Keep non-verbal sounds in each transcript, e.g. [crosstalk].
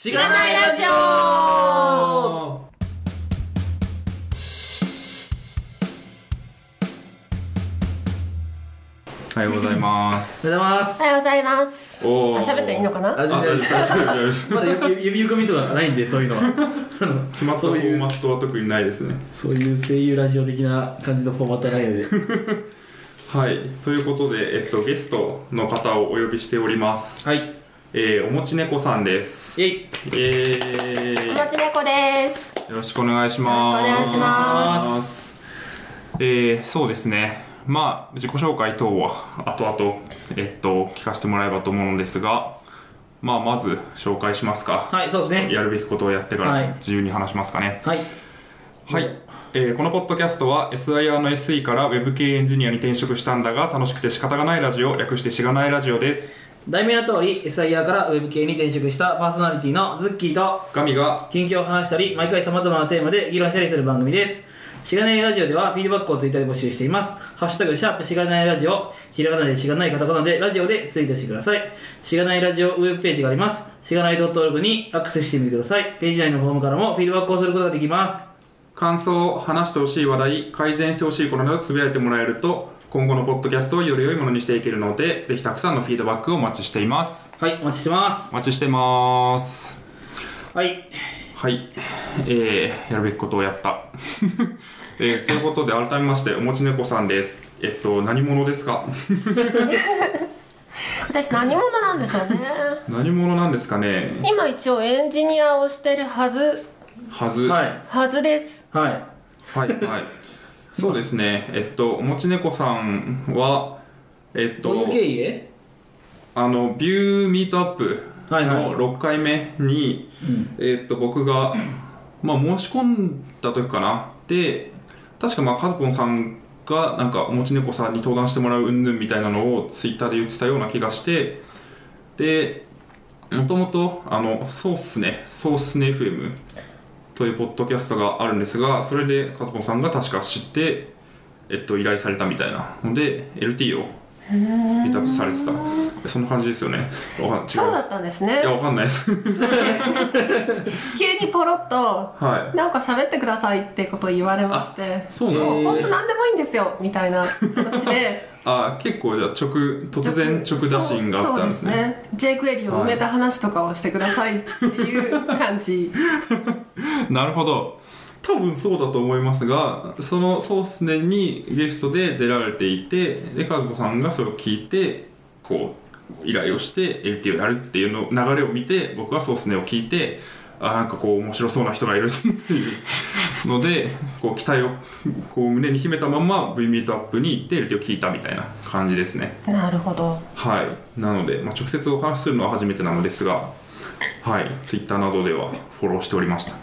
しがないラジオおはようございます。おはようございますおはようございます。おあ喋っていいのかな？あ全然あ大丈夫大丈夫大丈夫ですまだ指指込みとかないんでそういうのはあの決まったフォーマットは特にないですね。そういう声優ラジオ的な感じのフォーマットはないのではい。ということで、えっと、ゲストの方をお呼びしております。はいえー、おもち猫さんです。イェイえー、おもち猫です。よろしくお願いします。。よろしくお願いしますえー、そうですね。まあ、自己紹介等は後々、えっと、聞かせてもらえばと思うのですが、まあ、まず紹介しますか。はいそうですねやるべきことをやってかはいら自由に話しますかね。はいはい、えーこのポッドキャストは SIR の SE から Web 系エンジニアに転職したんだが楽しくて仕方がないラジオ略してしがないラジオです題名の通り SIR から Web 系に転職したパーソナリティのズッキーとガミが近況を話したり毎回さまざまなテーマで議論したりする番組です。しがないラジオではフィードバックをツイッターで募集しています。ハッシュタグシャープしがないラジオ。ひらがなでしがないカタカナでラジオでツイートしてください。しがないラジオウェブページがあります。しがない .org にアクセスしてみてください。ページ内のフォームからもフィードバックをすることができます。感想話してほしい話題改善してほしいことなどつぶやいてもらえると今後のポッドキャストをより良いものにしていけるのでぜひたくさんのフィードバックをお待ちしています。はいお待ちしてます。お待ちしてます。はい。はい。えー、やるべきことをやった。[laughs] えー、ということで改めましておもち猫さんです。えっと何者ですか？[laughs] 私何者なんでしょうね。[laughs] 何者なんですかね？今一応エンジニアをしてるはず、はず。はい。はずです。はい。はいはいそうですね。えっとおもち猫さんはえっとどういう経緯であのビューミートアップの6回目に、うん。えっと僕が、まあ、申し込んだ時かな。で確かまあカズポンさんがなんかおもち猫さんに登壇してもらう云々みたいなのをツイッターで言ってたような気がしてでもともとあのそうっすねそうっすね FM というポッドキャストがあるんですがそれでカズポンさんが確か知って、えっと、依頼されたみたいなので LT をピートアップされてたそんな感じですよねわかん違いそうだったんですねいや、。わかんないです。急にポロッと、はい。なんか喋ってくださいってことを言われまして、そうなんです。もう本当何でもいいんですよ、みたいな話で。あ、結構じゃあ直、突然直打診があったんですね。そうですね J クエリを埋めた話とかをしてくださいっていう感じ [laughs] なるほど。多分そうだと思いますが、そのソースネにゲストで出られていて、で、カズコさんがそれを聞いて、こう、依頼をして LT をやるっていうの流れを見て、僕はソースネを聞いて、あ、なんかこう面白そうな人がいるっていうので、こう期待をこう胸に秘めたまま V ミートアップに行って LT を聞いたみたいな感じですね。なるほどはい、なので、まあ、直接お話しするのは初めてなのですが、はい、ツイッターなどではフォローしておりました。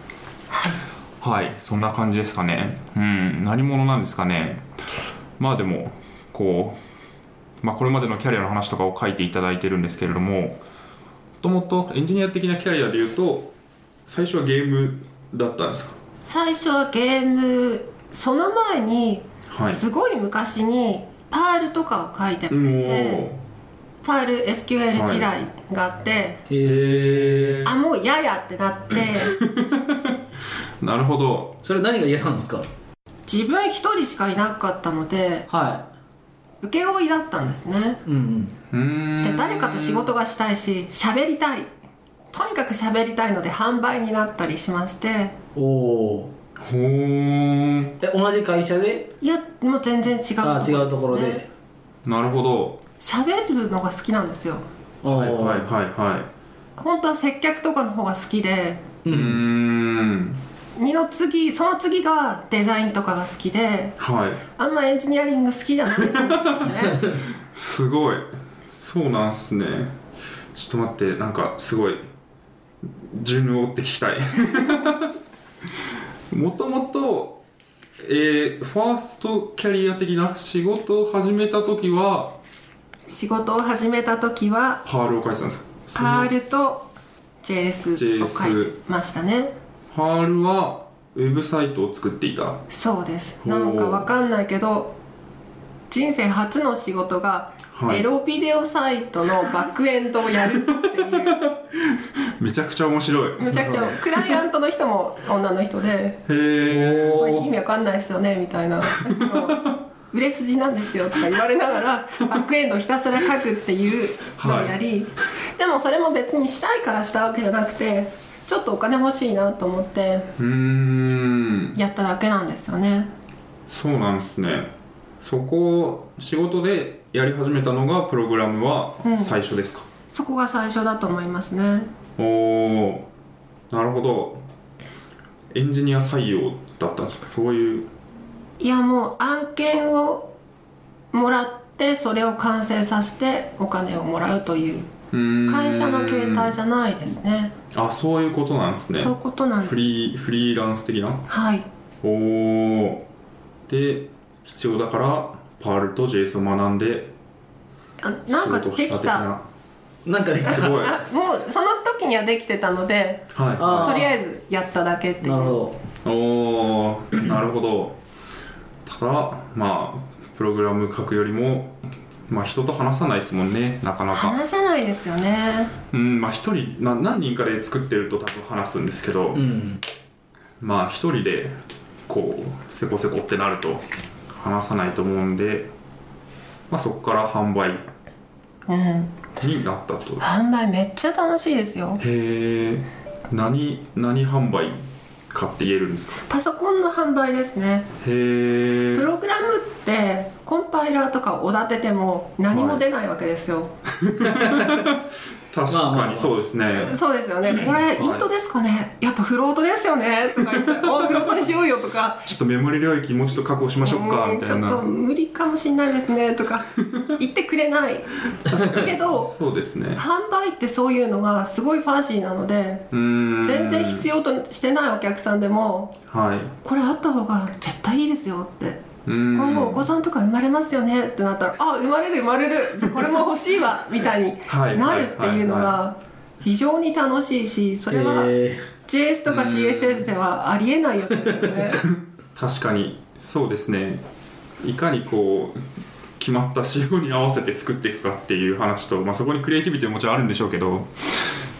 はい、そんな感じですかね。うん、何者なんですかね。まあでも、こう、まあ、これまでのキャリアの話とかを書いていただいてるんですけれども、もともとエンジニア的なキャリアでいうと、最初はゲームだったんですか？最初はゲームその前にはい。すごい昔にパールとかを書いてまして、もパール SQL 時代があって、へう、へあもうややってなって。ー、[laughs] なるほど。それ何が嫌なんですか？自分一人しかいなかったのでは請負いだったんですね。いうん。うん。で誰かと仕事がしたいし喋りたいとにかく喋りたいので販売になったりしましておおほーん。え同じ会社で？いやもう全然違うところあです、ね、違うところでなるほど。喋るのが好きなんですよはいはいはいは本当は接客とかの方が好きでい。うーん。二の次その次がデザインとかが好きではい。あんまエンジニアリング好きじゃないんですね [laughs] すごい。そうなんすね。ちょっと待って、なんかすごい、順を追って聞きたい。[laughs] もともと、えー、ファーストキャリア的な仕事を始めた時は、仕事を始めた時はパールを書いてたんですか？パールと JS を書いてましたねパールはウェブサイトを作っていた。そうですなんかわかんないけど人生初の仕事がはい。エロビデオサイトのバックエンドをやるっていう。[laughs] めちゃくちゃ面白い。むちゃくちゃ。クライアントの人も女の人でへえ「これおー意味わかんないですよね」みたいな「売れ筋なんですよ」とか言われながらバックエンドをひたすら書くっていうのをやり、でもそれも別にしたいからしたわけじゃなくてちょっとお金欲しいなと思ってうーん。やっただけなんですよね。そうなんですね。そこ仕事でやり始めたのがプログラムはうん。最初ですか、そこが最初だと思いますね。おおなるほど。エンジニア採用だったんですか？そういう。いやもう案件をもらってそれを完成させてお金をもらうという。会社の形態じゃないですね。あそういうことなんですね。そういうことなんです。フリーフリーランス的な？はい。おおで必要だからパールと JS を学んであなんか仕事できたした的な。なんかねすごい。あ [laughs] もうその時にはできてたのではい。とりあえずやっただけっていう。なるほおお [clears throat] なるほど。ただまあプログラム書くよりもまあ人と話さないですもんねなかなか。話せないですよね。うんまあ一人、まあ、何人かで作ってると多分話すんですけど、どうん。まあ一人でこうせこせこってなると話さないと思うんでまあそこから販売うん。になったと。販売めっちゃ楽しいですよ。へえ何何販売かって言えるんですか？パソコンの販売ですね。へえプログラムってコンパイラーとかおだてても何も出ないわけですよ、[laughs] 確まあまあまあ。かにそうですね、そうですよね。これイントですかね？やっぱフロートですよね。とか言って「おフロートにしようよ」とか。ちょっとメモリ領域もうちょっと確保しましょうかうん。みたいな。ちょっと無理かもしれないですね。とか [laughs] 言ってくれない。けどそうですね。販売ってそういうのがすごいファジーなので全然必要としてないお客さんでもはい。これあった方が絶対いいですよって今後お子さんとか生まれますよね？ってなったらあ生まれる生まれる。じゃあこれも欲しいわ。[laughs] みたいにはい。なるっていうのが非常に楽しいしそれはえ JS とか CSS ではありえないやつですよね。[laughs] 確かに。そうですね。いかにこう決まった仕様に合わせて作っていくかっていう話と、まあ、そこにクリエイティビティももちろんあるんでしょうけど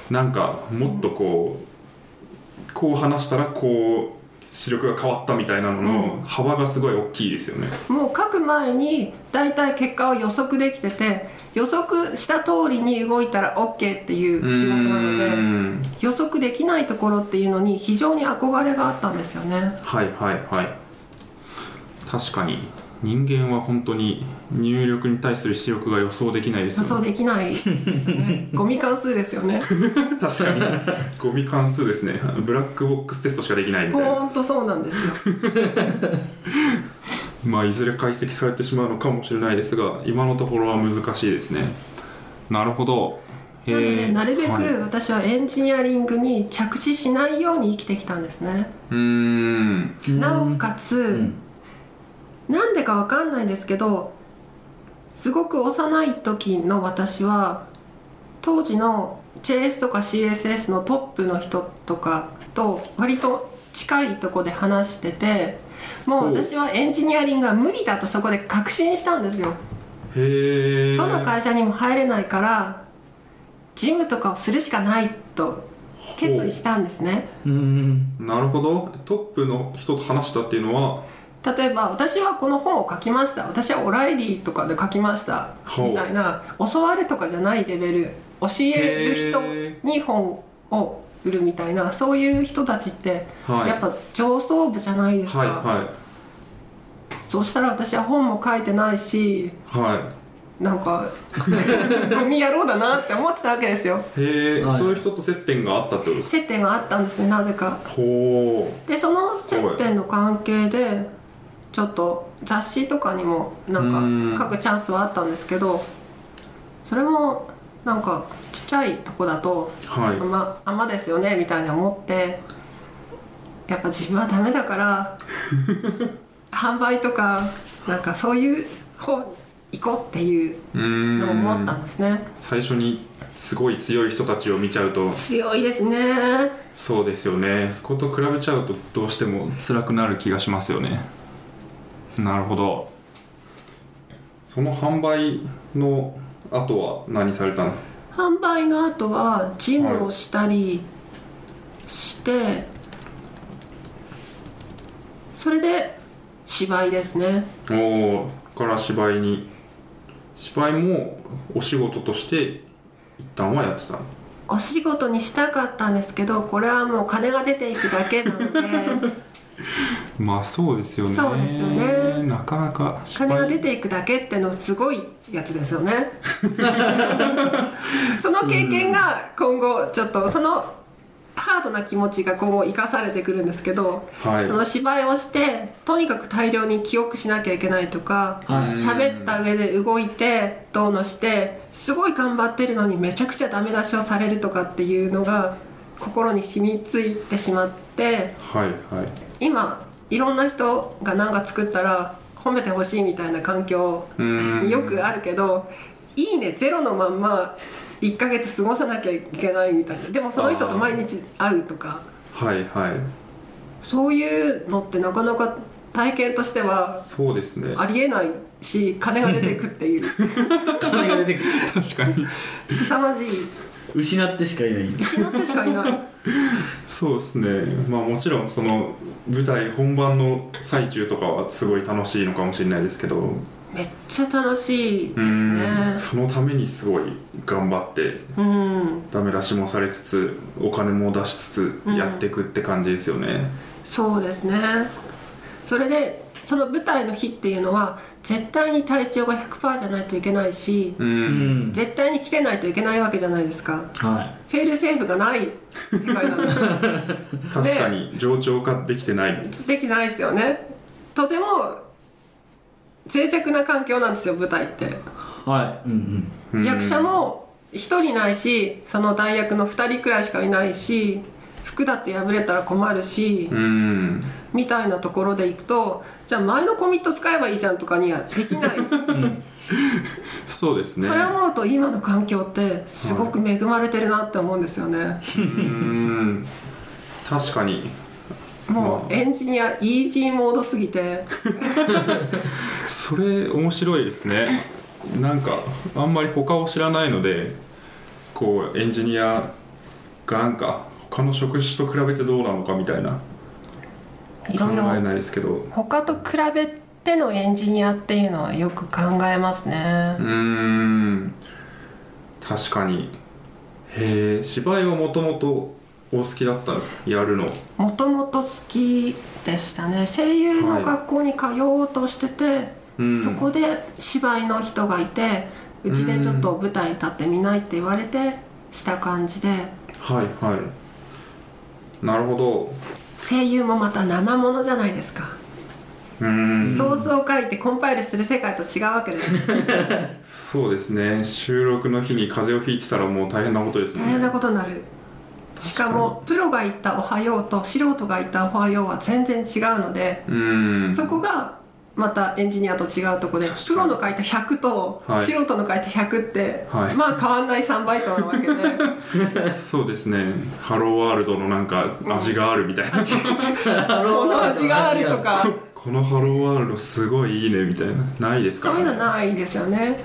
なんかもっとこうこう話したらこう視力が変わったみたいなのの幅がすごい大きいですよね、もう書く前に大体結果を予測できてて予測した通りに動いたら OK っていう仕事なのでん。予測できないところっていうのに非常に憧れがあったんですよね。はいはいはい。確かに人間は本当に入力に対する出力が予想できないです予よね。想できないですよね。[laughs] ゴミ関数ですよね。確かに。ゴミ関数ですね。ブラックボックステストしかできないみたいな。ほんとそうなんですよ。[laughs] まあいずれ解析されてしまうのかもしれないですが今のところは難しいですね。なるほど。なのでなるべはい。く私はエンジニアリングに着地しないように生きてきたんですね。うーん。ーなおかつ、んなんでかわかんないんですけどすごく幼い時の私は当時の JS とか CSS のトップの人とかと割と近いとこで話しててもう私はエンジニアリングは無理だとそこで確信したんですよ。へえどの会社にも入れないから事務とかをするしかないと決意したんですね。うん。なるほど。トップの人と話したっていうのは例えば私はこの本を書きました。私はオライリーとかで書きました。みたいな教わるとかじゃないレベル。教える人に本を売るみたいなそういう人たちってはい。やっぱ上層部じゃないですか、はいはそうしたら私は本も書いてないしい。はなんか [laughs] ゴミ野郎だなって思ってたわけですよ。いへえ、はい。そういう人と接点があったってことですか？接点があったんですねなぜか。ほでその接点の関係でちょっと雑誌とかにもなんうん。か書くチャンスはあったんですけどそれもなんかちっちゃいとこだとうはい「あまあまですよね」みたいに思ってやっぱ自分はダメだから [laughs] 販売とかなんかそういう方行こうっていうのを思ったんですね。最初にすごい強い人たちを見ちゃうと。強いですね。そうですよね。そこと比べちゃうとどうしても辛くなる気がしますよねなるほど。その販売の後は何されたんですか販売の後はジムをしたりして、それで芝居ですね。おおから芝居に芝居もお仕事として一旦はやってたの？お仕事にしたかったんですけどこれはもう金が出ていくだけなので [laughs] まあそうですよね。そうですよね。なかなか金が出ていくだけってのすごいやつですよね。[laughs] その経験が今後ちょっとそのハードな気持ちが今後生かされてくるんですけど、はい。その芝居をしてとにかく大量に記憶しなきゃいけないとかはい。喋、った上で動いてどうのしてすごい頑張ってるのにめちゃくちゃダメ出しをされるとかっていうのが心に染みついてしまってはいはい。今いろんな人が何か作ったら褒めてほしいみたいな環境よくあるけど「いいねゼロのまんま1ヶ月過ごさなきゃいけないみたいな。でもその人と毎日会うとか。はいはい。そういうのってなかなか体験としてはそうですね。ありえないし金が出てくっていう。[laughs] 金が出てくる。確かに。凄まじい失ってしかいない。失ってしかいない。そうですね。まあもちろんその舞台本番の最中とかはすごい楽しいのかもしれないですけど。めっちゃ楽しいですうん。ねそのためにすごい頑張ってうん。ダメ出しもされつつお金も出しつつやっていくって感じですよね、そうですね。それでその舞台の日っていうのは絶対に体調が100%じゃないといけないしうん。うん絶対に来てないといけないわけじゃないですか。はフェールセーフがない世界なん [laughs] です確かに冗長化できてない。できないですよね。とても脆弱な環境なんですよ舞台って、いはい。うんうん。役者も1人ないしその代役の2人くらいしかいないし服だって破れたら困るし、うん。みたいなところでいくとじゃあ前のコミット使えばいいじゃんとかにはできない、[laughs] そうですね。それを思うと今の環境ってすごく恵まれてるなって思うんですよね、うん。確かに。もうエンジニアイージーモードすぎて。[laughs] それ面白いですね。なんかあんまり他を知らないのでこうエンジニアがなんか他の職種と比べてどうなのかみたいな。い考えないですけど。他と比べてのエンジニアっていうのはよく考えますね。うーん。確かに。へえ芝居はもともとお好きだったんですか？やるの。もともと好きでしたね。声優の学校に通おうとしてて、うん。そこで芝居の人がいてうちでちょっと舞台立ってみないって言われてした感じで。はいはいなるほど。声優もまた生ものじゃないですか、うーん。ソースを書いてコンパイルする世界と違うわけです。[laughs] そうですね。収録の日に風邪をひいてたらもう大変なことですもんね。大変なことになる。しかもプロが言った「おはよう」と素人が言った「おはよう」は全然違うので、そこがまたエンジニアと違うところでプロの書いた100とはい。素人の書いた100って、はい。まあ変わんない3倍となわけで。[laughs] そうですね。ハローワールドのなんか味があるみたいな。この味があるとか。[laughs] このハローワールドすごいいいねみたいな。ないですかそういうのねないですよね。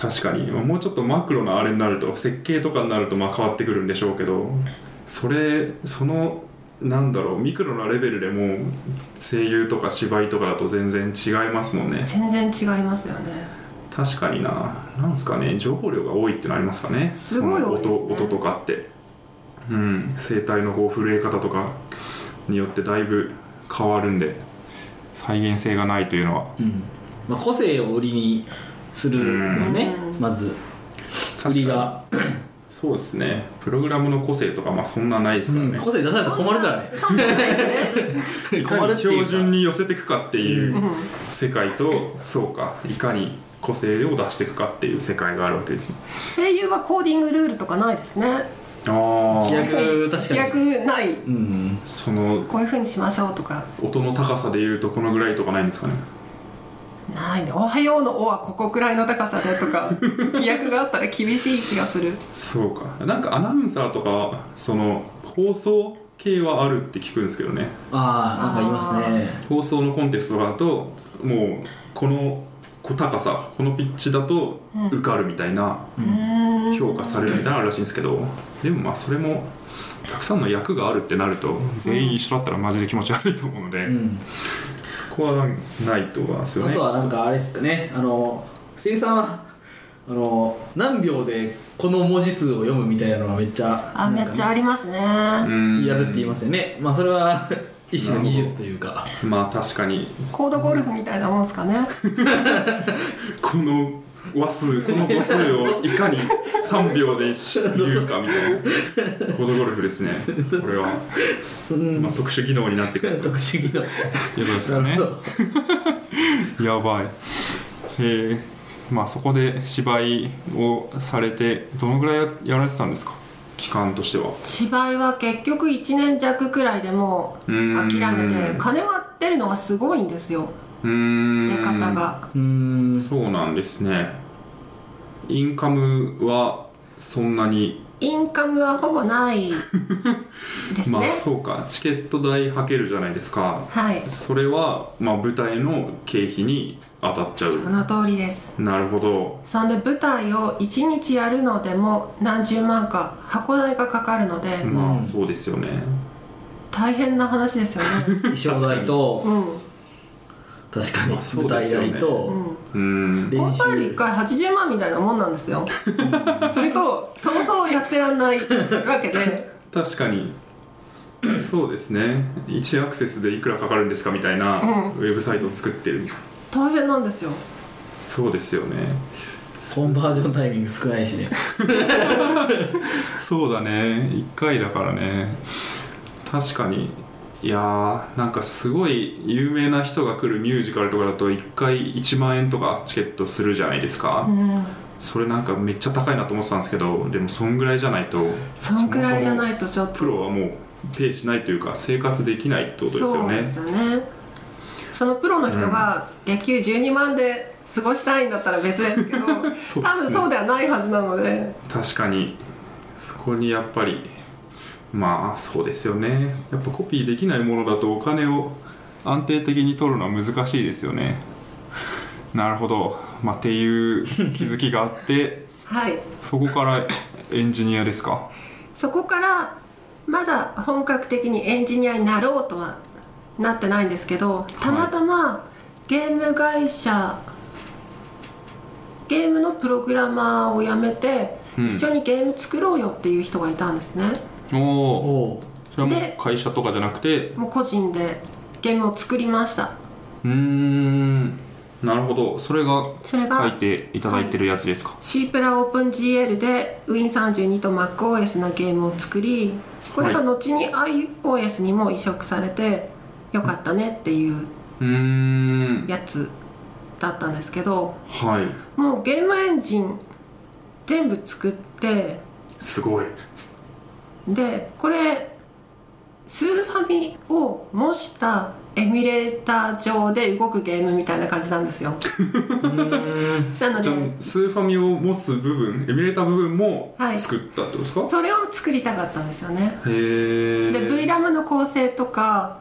確かに。もうちょっとマクロなあれになると設計とかになるとまあ変わってくるんでしょうけどそれそのなんだろうミクロなレベルでも声優とか芝居とかだと全然違いますもんね。全然違いますよね。確かにな。なんすかね情報量が多いってのありますかね。すごい多いですね。その音音とかって。うん。声帯のこう震え方とかによってだいぶ変わるんで再現性がないというのは。うん。まあ、個性を売りにするのねうん。まず。売りが、そうですね。プログラムの個性とかまあそんなないですからね、うん。個性出されたら困るからね。そんなそうじゃないですねいかに標準に寄せていくかっていううん。世界とそうかいかに個性を出していくかっていう世界があるわけですね。声優はコーディングルールとかないですね。あ飛あ躍確かに。飛躍ない。うん。そのこういうふうにしましょうとか。音の高さでいうとこのぐらいとかないんですかねない。ね「おはよう」の「お」はここくらいの高さでとか [laughs] 飛躍があったら厳しい気がする。そうか。なんかアナウンサーとかその放送系はあるって聞くんですけどね。ああなんか言いますね。放送のコンテストだともうこの高さこのピッチだと受かるみたいなうん。評価されるみたいなのあるらしいんですけどでもまあそれもたくさんの役があるってなると全員一緒だったらマジで気持ち悪いと思うので、うん。そこはないと思いますよね。あとはなんかあれですかね。あの生産はあの何秒でこの文字数を読むみたいなのがめっちゃあめっちゃありますね。うん。やるって言いますよね。まあそれは一種の技術というか。まあ確かに。コードゴルフみたいなもんですかね。[laughs] この話数この語数をいかに3秒で言うかみたいな。コードゴルフですね。これは、うん。まあ、特殊技能になってくると。特殊技能。いうことですよね。やばい。えー、まあそこで芝居をされてどのぐらいややられてたんですか？期間としては。芝居は結局1年弱くらいでもう諦めて金は出るのがすごいんですよ出方がうーん。そうなんですね。インカムはそんなに？インカムはほぼないです [laughs] まあね、そうか。チケット代はけるじゃないですか。はい。それは、まあ、舞台の経費に当たっちゃそうの通りです。なるほど。そんで舞台を1日やるのでも何十万か箱代がかかるので、うんまあそうですよね。大変な話ですよね。[laughs] 衣装代とうん確かに。まあそう舞ですよね。台代とうん。うん練コンパイル1習回80万みたいなもんなんですよ。[laughs] それと想像やってらんないわけで。確かに。そうですね。1アクセスでいくらかかるんですかみたいなうん。ウェブサイトを作ってる。大変なんですよ。そうですよね。コンバージョンタイミング少ないしね。[laughs] そうだね。1回だからね。確かにいやーなんかすごい有名な人が来るミュージカルとかだと1回1万円とかチケットするじゃないですか、うん。それなんかめっちゃ高いなと思ってたんですけどでもそんぐらいじゃないとそんくらいじゃないいとちょっとプロはもうペイしないというか生活できないってことですよね。そうですよね。そのプロの人が月給12万で過ごしたいんだったら別ですけど [laughs] すね。多分そうではないはずなので。確かに。そこにやっぱりまあそうですよね。やっぱコピーできないものだとお金を安定的に取るのは難しいですよね。なるほど、まあ、っていう気づきがあって [laughs] はい。そこからエンジニアですか？そこからまだ本格的にエンジニアになろうとはなってないんですけどたまたまゲーム会社、ゲームのプログラマーを辞めて、うん。一緒にゲーム作ろうよっていう人がいたんですねおおそれはもうで会社とかじゃなくて？もう個人でゲームを作りました。うーん。なるほど。それがそれが書いていただいてるやつですか、C プラオープン GL で Win32 と MacOS のゲームを作りこれが後に iOS にも移植されてよかったねっていうやつだったんですけどはい。もうゲームエンジン全部作ってすごいでこれスーファミを模したエミュレーター上で動くゲームみたいな感じなんですよ。なのでスーファミを持つ部分エミュレーター部分もはい。作ったってことですか、それを作りたかったんですよね。へえで VRAM の構成とか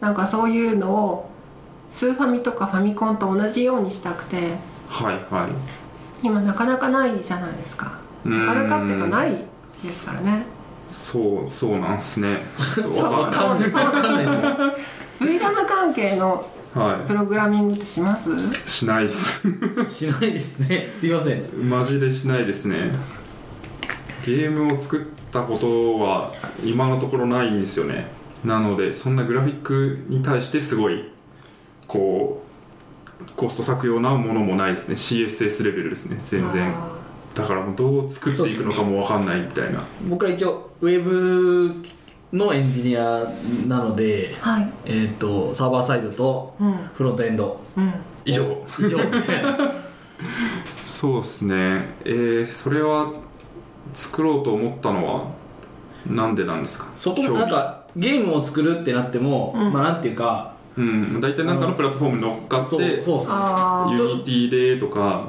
なんかそういうのをスーファミとかファミコンと同じようにしたくて。はいはい。今なかなかないじゃないですか。なかなかっていうかないですからねそうそうなんすね。ちょっとそうわかそうです分かんないですよ VRAM 関係のはプログラミングってします？いしないっす。しないですね。すいません。マジでしないですね。ゲームを作ったことは今のところないんですよね。なのでそんなグラフィックに対してすごいこうコスト削用なものもないですね。CSS レベルですね。全然。あだからもうどう作っていくのかも分かんないみたいな。僕は一応ウェブのエンジニアなのでーはい。えっ、とサーバーサイドとうん。フロントエンド。うん。以上。以上。そうですね。えー、それは作ろうと思ったのはなんでなんですか？そこなんかゲームを作るってなっても、うん。まあなんていうかうん。大体何かのプラットフォームに乗っかってそうそうっすね。あー。 Unity でとか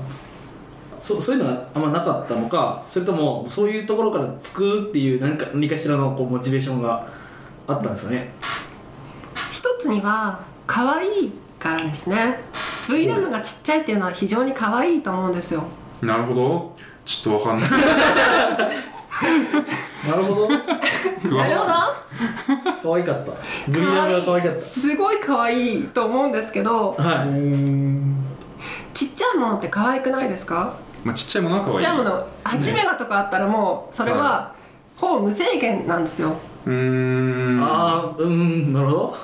そそういうのがあんまなかったのかそれともそういうところから作るっていう何か何かしらのこうモチベーションがあったんですかね？一つには可愛いからですね。VRAM がちっちゃいっていうのは非常に可愛いと思うんですよ。なるほど。ちょっとわかんない。[laughs] なるほど。詳しい。可愛かった。ブリラムが可愛かっすごい可愛いと思うんですけどたはい。ちっちゃいものって可愛くないですか？まあちっちゃいものは可愛い。ちっちゃいもの8メガとかあったらもうそれはほぼ無制限なんですよ。うーん。ああうんなるほど。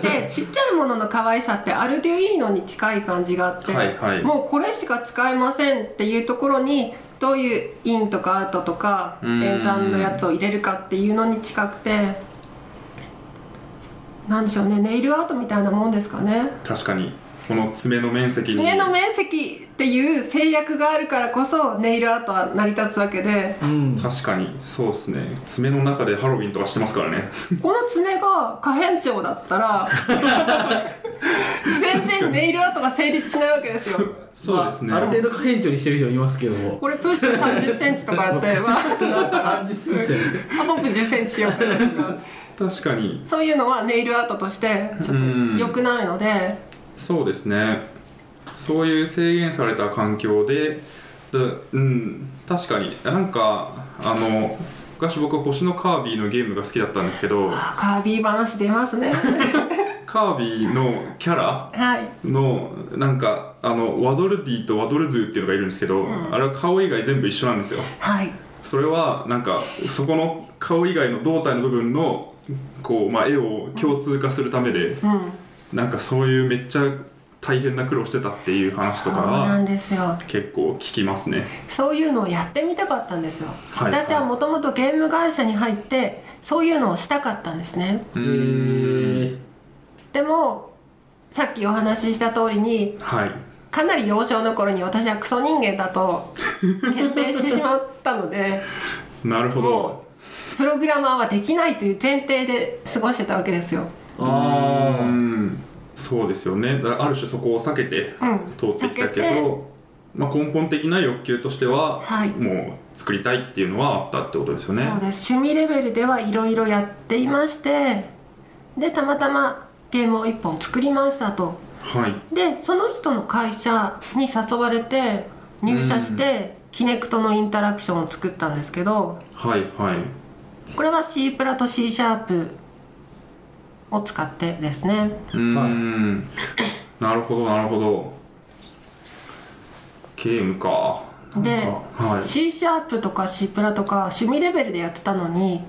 でちっちゃいものの可愛さってアルデュイーノに近い感じがあって、はいはい。もうこれしか使えませんっていうところにどういうインとかアウトとかうん。演算のやつを入れるかっていうのに近くてなんでしょうねネイルアートみたいなもんですかね。確かにこの爪の面積に。爪の面積っていう制約があるからこそネイルアートは成り立つわけで。うん。確かに。そうですね。爪の中でハロウィンとかしてますからね。[laughs] この爪が可変調だったら全然ネイルアートが成立しないわけですよ。そうですね、まあ、ある程度可変調にしてる人いますけども。これプッシュ3 0センチとかやってわーっとなって3 0センチ。あ僕1 0センチしようかな。とか確かに。そういうのはネイルアートとしてちょっと良くないのでそうですね。そういう制限された環境でだうん確かに。なんかあの昔僕星のカービィのゲームが好きだったんですけどあカービィ話出ますね。[laughs] カービィのキャラはい。のなんかあのワドルディとワドルドゥっていうのがいるんですけど、あれは顔以外全部一緒なんですよ。はい。それはなんかそこの顔以外の胴体の部分のこう、まあ、絵を共通化するためでうんなんかそういうめっちゃ大変な苦労してたっていう話とかはんですよ。結構聞きますね。そういうのをやってみたかったんですよ、はい。私はもともとゲーム会社に入ってそういうのをしたかったんですね。でもさっきお話しした通りにはい。かなり幼少の頃に私はクソ人間だと [laughs] 決定してしまったのでなるほど。プログラマーはできないという前提で過ごしてたわけですよああうん。そうですよね。だある種そこを避けてうん。通ってきたけ避けて。ど、まあ、根本的な欲求としては、はい。もう作りたいっていうのはあったってことですよね。そうです。趣味レベルではいろいろやっていましてでたまたまゲームを1本作りましたと。はい。でその人の会社に誘われて入社して、キネクトのインタラクションを作ったんですけどはいはい。これは C プラと C シャープを使ってですね。うーんなるほどなるほど。ゲームか。で、はい。C シャープとか C プラとか趣味レベルでやってたのに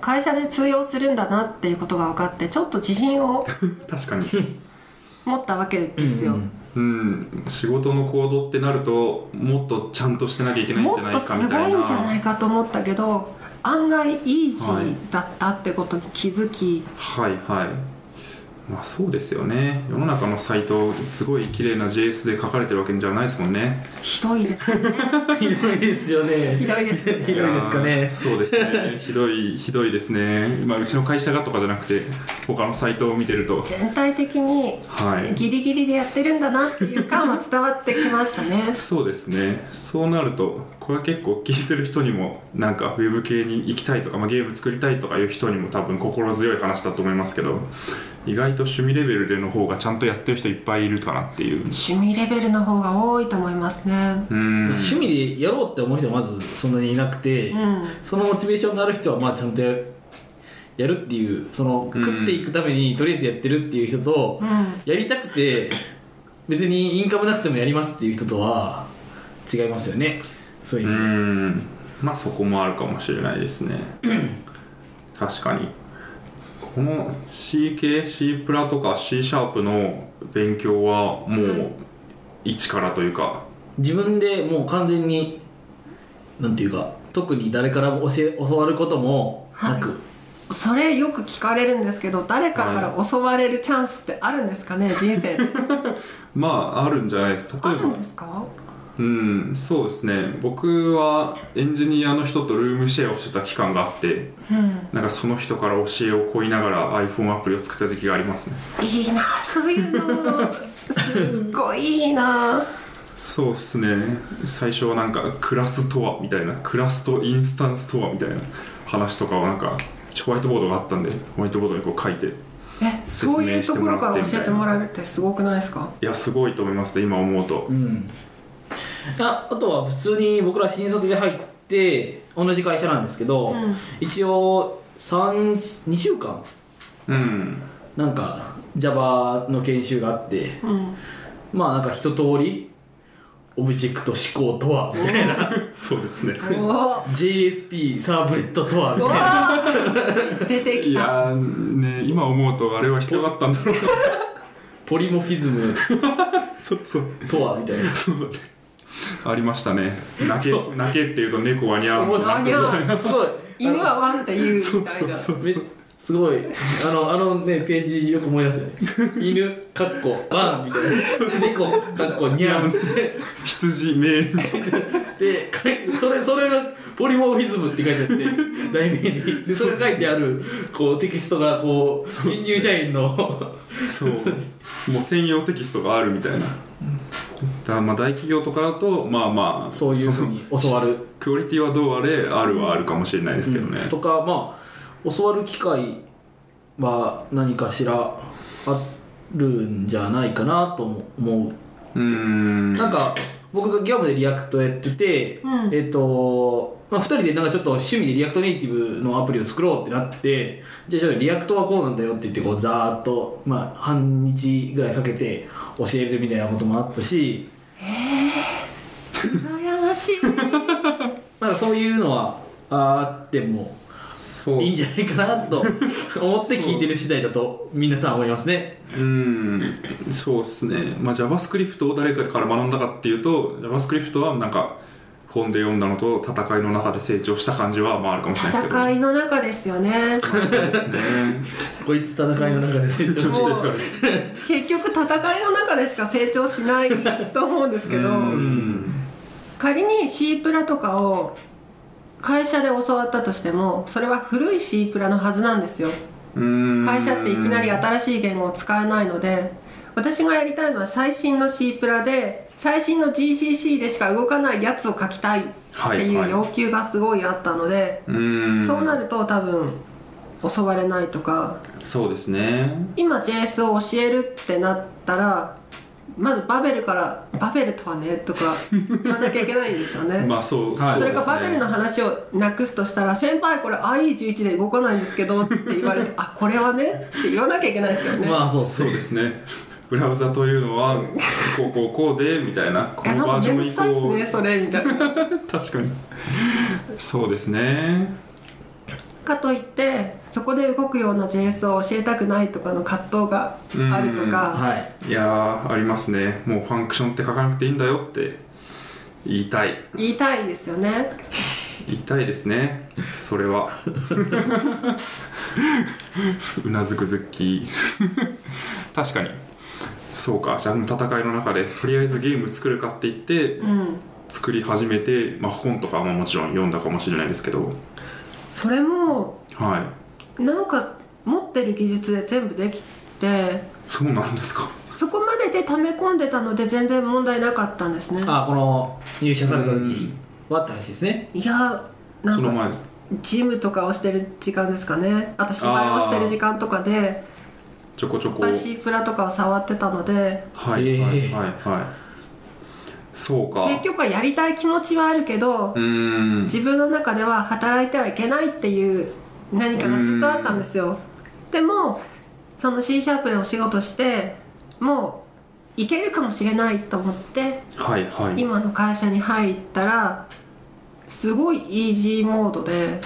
会社で通用するんだなっていうことが分かってちょっと自信を [laughs] 確かに。持ったわけですよ、うん。うん。仕事の行動ってなるともっとちゃんとしてなきゃいけないんもじゃないっとすかみたいな。ごいんじゃないかと思ったけど案外イージーだったってことに気づき、はいはい。まあそうですよね。世の中のサイトすごい綺麗な JS で書かれてるわけじゃないですもんね。ひどいですね。[laughs] ひどいですよね。ひどいですね。ひどいですかね。そうですね。ひどいひどいですね。まあうちの会社がとかじゃなくて他のサイトを見てると。全体的にはい。ギリギリでやってるんだなっていう感は伝わってきましたね。そうですね。そうなるとこれは結構聞いてる人にもなんかウェブ系に行きたいとか、まあ、ゲーム作りたいとかいう人にも多分心強い話だと思いますけど意外と趣味レベルでの方がちゃんとやってる人いっぱいいるかなっていう。趣味レベルの方が多いと思いますね。うん。趣味でやろうって思う人はまずそんなにいなくて、うん。そのモチベーションがある人はまあちゃんとややるっていうそのうん食っていくためにとりあえずやってるっていう人と、うん。やりたくて別にインカムなくてもやりますっていう人とは違いますよねそういうう意味。でん。まあそこもあるかもしれないですね。[clears throat] 確かに。この CK、C プラとか C シャープの勉強はもう一からというか。自分でもう完全になんていうか特に誰からも教え教わることもなく、それよく聞かれるんですけど誰かから襲われるチャンスってあるんですかね人生で。[laughs] まああるんんじゃないです。例あるんえばですか？うんそうですね。僕はエンジニアの人とルームシェアをしてた期間があってうん。なんかその人から教えを請いながら iPhone アプリを作った時期がありますね。いいなそういうの。すっごいいいな。そうですね。最初はなんかクラスとはみたいなクラスとインスタンスとはみたいな話とかをなんかホワイトボードがあったんでホワイトボードにこう書いてえそういうところから教えてもらえるってすごくないですか？いやすごいと思いますね今思うと。うんああとは普通に僕ら新卒で入って同じ会社なんですけど、うん。一応2週間うん。なんか Java の研修があってうん。まあなんか一通りオブジェクト思考とはみたいな。[laughs] そうですね。JSP サーブレットとはみうたいな。出ていきた。やーね今思うとあれは必要だったんだろうな。[laughs] ポリモフィズム。[laughs] そうそう。とはみたいな。そうだねありましたね。泣けそう。泣けっていうと猫はにゃーすごい。犬はワンって言うみたそういなそうそう。めすごい。あのあのねページよく思い出すよね。[laughs] 犬かっこワンみたいな。猫かっこニャン。羊目でそれそれがポリモーフィズムって書いてあって題名に。でそれ書いてあるこうテキストがこう新入社員の。そう。もう専用テキストがあるみたいな。だまあ大企業とかだとまあまあそういうふうに教わる。[laughs] クオリティはどうあれあるはあるかもしれないですけどね、とかまあ教わる機会は何かしらあるんじゃないかなとも思う。うーん。なんか僕が業務で React やってて、うん。えっ、と、まあ、2人でなんかちょっと趣味で React Native のアプリを作ろうってなってじゃあじゃあ React はこうなんだよって言ってこうざーっと、まあ、半日ぐらいかけて教えるみたいなこともあったし羨ましい。[laughs] なんかそういうのはあってもいいんじゃないかなと [laughs] 思って聞いてる次第だと皆さん思いますね。うん。そうですね、まあ、JavaScript を誰かから学んだかっていうと JavaScript はなんか本で読んだのと戦いの中で成長した感じはまああるかもしれないですけど。戦いの中ですよね。[laughs] こいつ戦いの中で成長してるから。結局戦いの中でしか成長しないと思うんですけどうん。仮に C プラとかを会社で教わったとしてもそれは古い C プラのはずなんですよ。うん。会社っていきなり新しい言語を使えないので私がやりたいのは最新の C プラで最新の GCC でしか動かないやつを書きたいっていう要求がすごいあったので、うん。そうなると多分教われないとか。そうですね。今 JS を教えるってなったらまずバベルから「バベルとはね」とか [laughs] 言わなきゃいけないんですよね、まあそう、はいそれかバベルの話をなくすとしたら「先輩これ IE11 で動かないんですけど」って言われて「あこれはね」って言わなきゃいけないですよね、まあそうそうですね。ブラウザというのはこうこうこうでみたいな。このバージョン以なんかめんどくさいっす降ねそれみたいな。[laughs] 確かに。そうですねかといってそこで動くような JS を教えたくないとかの葛藤があるとか。はい。いやーありますね。もうファンクションって書かなくていいんだよって言いたい。言いたいですよね。言いたいですね。それは。うなずくズッキー。確かに。そうか。じゃあ戦いの中でとりあえずゲーム作るかって言ってうん。作り始めて、まあ、本とかももちろん読んだかもしれないですけどそれもはい。なんか持ってる技術で全部できてそうなんですか。そこまでで溜め込んでたので全然問題なかったんですね。あこの入社された時。はって話ですね。いやなんかその前です。ジムとかをしてる時間ですかね。あと芝居をしてる時間とかでちょこちょこ。いっぱい C プラとかを触ってたので。はいはいはいはいそうか。結局はやりたい気持ちはあるけど自分の中では働いてはいけないっていう何かがずっとあったんですよ。でもその C シャープでお仕事してもういけるかもしれないと思ってはいはい。今の会社に入ったらすごいイージーモードで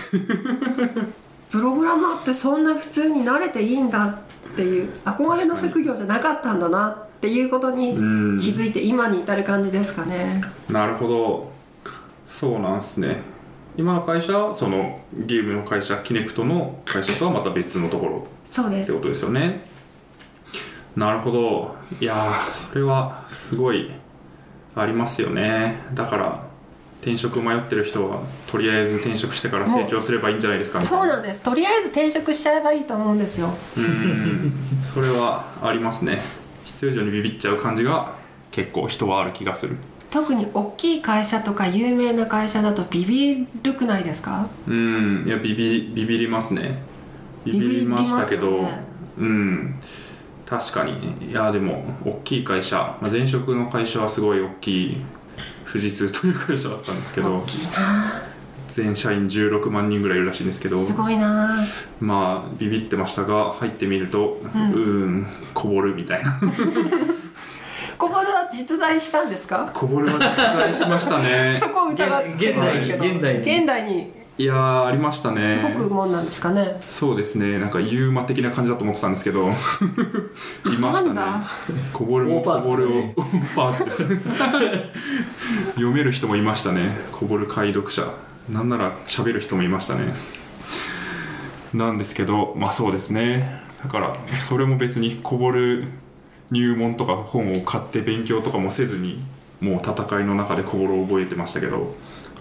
[laughs] プログラマーってそんな普通に慣れていいんだっていう憧れの職業じゃなかったんだなっていうことにうん。気づいて今に至る感じですかね。なるほど。そうなんですね。今の会社はそのゲームの会社キネクトの会社とはまた別のところそうです。ってことですよね。なるほど。いやーそれはすごいありますよね。だから転職迷ってる人はとりあえず転職してから成長すればいいんじゃないですかそうなんです。とりあえず転職しちゃえばいいと思うんですよ。うん。それはありますね必要以上にビビっちゃう感じが結構人はある気がする。特に大きい会社とか有名な会社だとビビるくないですか？うんいやビビビビりますね。ビビりましたけどねうん確かに。いやでも大きい会社、まあ、前職の会社はすごい大きい富士通という会社だったんですけど。大きいな全社員16万人ぐらいいるらしいんですけどすごいな。まあビビってましたが入ってみるとううん。ーんこぼるみたいな。小ボルは実在したんですか？こぼるは実在しましたね。[laughs] そこを疑って。るんですけど現代に。現代に。いやーありましたね。動くもんなんですかね。そうですね。なんかユーマ的な感じだと思ってたんですけど。[laughs] いましたね。こぼるもこぼるをねパーツです。[laughs] 読める人もいましたね。こぼる解読者なんなら喋る人もいましたね。なんですけどまあそうですね。だからそれも別にこぼる入門とか本を買って勉強とかもせずにもう戦いの中でこぼるを覚えてましたけど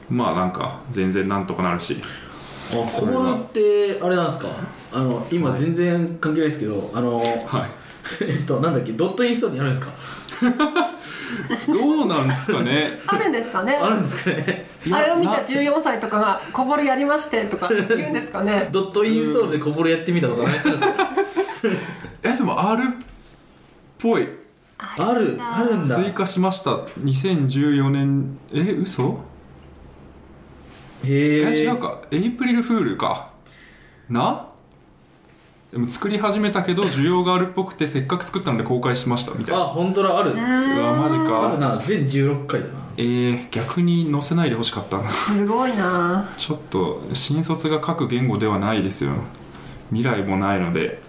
まあなんか全然なんとかなるし。あこぼるってあれなんですか？あの今全然関係ないですけどあのはい。[laughs] えっとなんだっけ？ドットインストールにあるんですか？どうなんですかね？あるんですかね？あるんですかね。あれを見たな14歳とかが「こぼれやりまして」とか言うんですかね？[laughs] ドットインストールでこぼれやってみたとかね [laughs] えでもあるっぽい。あるあるんだ。追加しました。2014年え嘘？へええ違うか。エイプリルフールか。な？でも作り始めたけど需要があるっぽくてせっかく作ったので公開しましたみたいあな本当だある。うわマジあるかな全16回だな。えー、逆に載せないでほしかったなすごいな。ちょっと新卒が書く言語ではないですよ。未来もないので。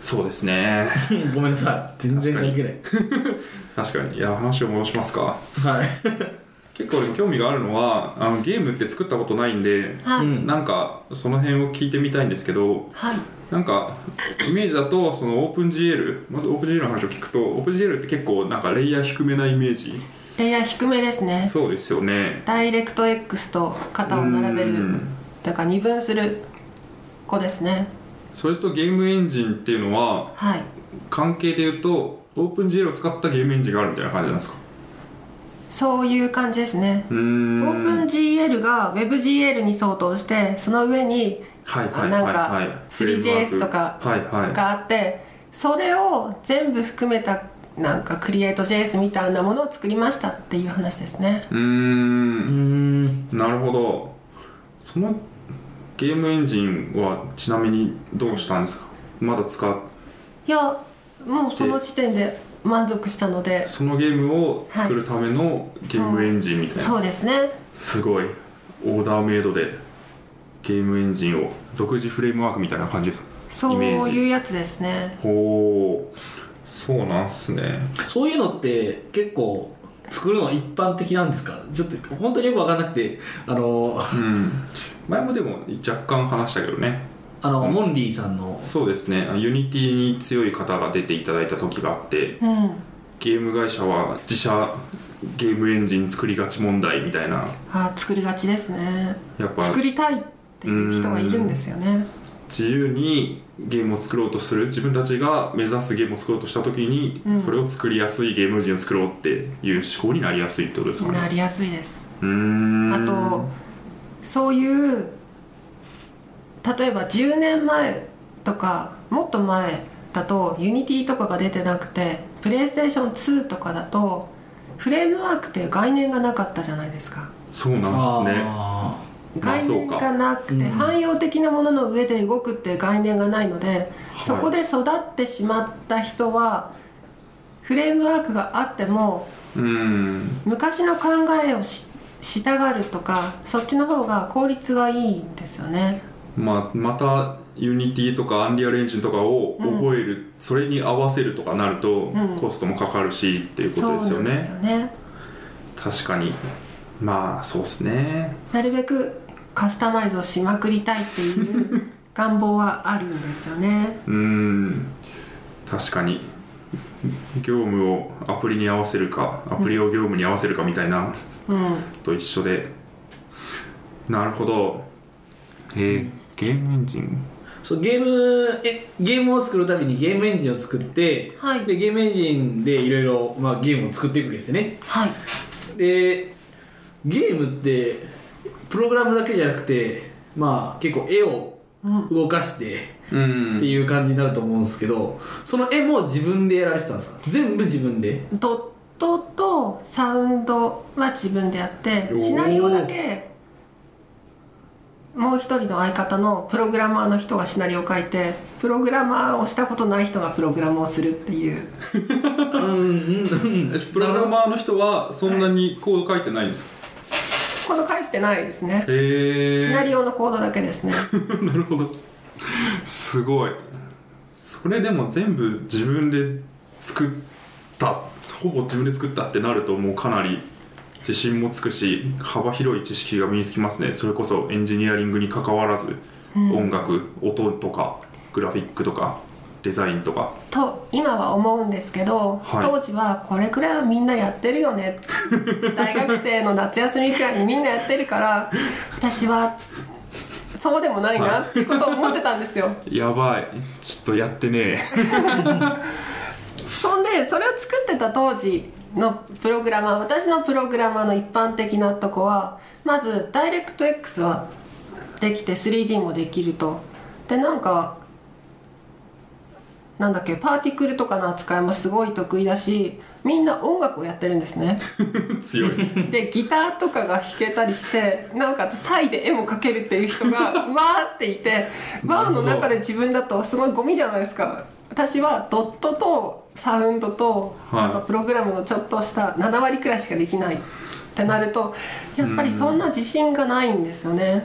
そうですね。[laughs] ごめんなさい。全然関係ない。確かに。[laughs] いや話を戻しますか。はい結構興味があるのはあのゲームって作ったことないんではい、うん。なんかその辺を聞いてみたいんですけどはい。なんかイメージだとその OpenGL まず OpenGL の話を聞くと OpenGL って結構なんかレイヤー低めなイメージ。レイヤー低めですね。そうですよね。ダイレクト X と肩を並べる。うん。というか二分する子ですね。それとゲームエンジンっていうのははい。関係で言うと OpenGL を使ったゲームエンジンがあるみたいな感じなんですか？そういう感じですね。うーん。OpenGL が WebGL に相当してその上にはいはいはいなんかはい 3JS とかはいはい。があってそれを全部含めたなんかクリエイト JS みたいなものを作りましたっていう話ですね。うんん。なるほど。そのゲームエンジンはちなみにどうしたんですか？まだ使っいやもうその時点で満足したので。そのゲームを作るためのゲームエンジンみたいな、そうですね。すごい。オーダーメイドで。ゲームエンジンを。独自フレームワークみたいな感じです。そうイメージ。いうやつですね。ほう。そうなんすね。そういうのって結構作るの一般的なんですか？ちょっと本当によく分かんなくてあのうん。前もでも若干話したけどねあの、うんモンリーさんの。そうですね。 Unity に強い方が出ていただいた時があってうん。ゲーム会社は自社ゲームエンジン作りがち問題みたいな。あ作りがちですね。やっぱ作りたいっていう人がいるんですよね。自由にゲームを作ろうとする。自分たちが目指すゲームを作ろうとした時に、うん。それを作りやすいゲームエンジンを作ろうっていう思考になりやすいってことですかね。なりやすいです。うーん。あとそういう例えば10年前とかもっと前だと Unity とかが出てなくてプレイステーション2とかだとフレームワークっていう概念がなかったじゃないですか。そうなんですね。概念がなくて、汎用的なものの上で動くっていう概念がないので、はい。そこで育ってしまった人はフレームワークがあってもうーん。昔の考えをし従うとかそっちの方が効率がいいんですよねまあ、また Unity とか Unreal Engine とかを覚える、それに合わせるとかなると、うん。コストもかかるしっていうことですよね。よね。確かに。まあそうですね。なるべくカスタマイズをしまくりたいっていう [laughs] 願望はあるんですよね。うーん。確かに。業務をアプリに合わせるかアプリを業務に合わせるかみたいなうん。と一緒で。なるほど。えー、ゲームエンジン？ーそうゲームえゲームを作るためにゲームエンジンを作って、はい。でゲームエンジンでいろいろまあゲームを作っていくわけですよね。はい。でゲームってプログラムだけじゃなくてまあ結構絵をうん。動かしてうん。っていう感じになると思うんですけどその絵も自分でやられてたんですか？全部自分で？ドットとサウンドは自分でやっておー。シナリオだけもう一人の相方のプログラマーの人がシナリオを書いてプログラマーをしたことない人がプログラムをするっていう。うんうんプログラマーの人はそんなにコード書いてないんですか、コード書いてないですね。シナリオのコードだけですね。[laughs] なるほど。すごい。それでも全部自分で作ったほぼ自分で作ったってなるともうかなり自信もつくし幅広い知識が身につきますね。それこそエンジニアリングに関わらず、音楽音とかグラフィックとかデザインとか。と今は思うんですけど、はい。当時はこれくらいはみんなやってるよね。[laughs] 大学生の夏休みくらいにみんなやってるから私はそうでもないなっていうことを思ってたんですよ。[laughs] やばい。ちょっとやってねえ。[laughs] そんでそれを作ってた当時のプログラマー私のプログラマーの一般的なとこはまずダイレクト X はできて 3D もできると。でなんかなんだっけパーティクルとかの扱いもすごい得意だしみんな音楽をやってるんですね。[laughs] 強い。でギターとかが弾けたりしてなおかつサイで絵も描けるっていう人がう [laughs] わーっていてバーの中で自分だとすごいゴミじゃないですか私はドットとサウンドとはい。なんかプログラムのちょっとした7割くらいしかできないってなるとやっぱりそんな自信がないんですよね。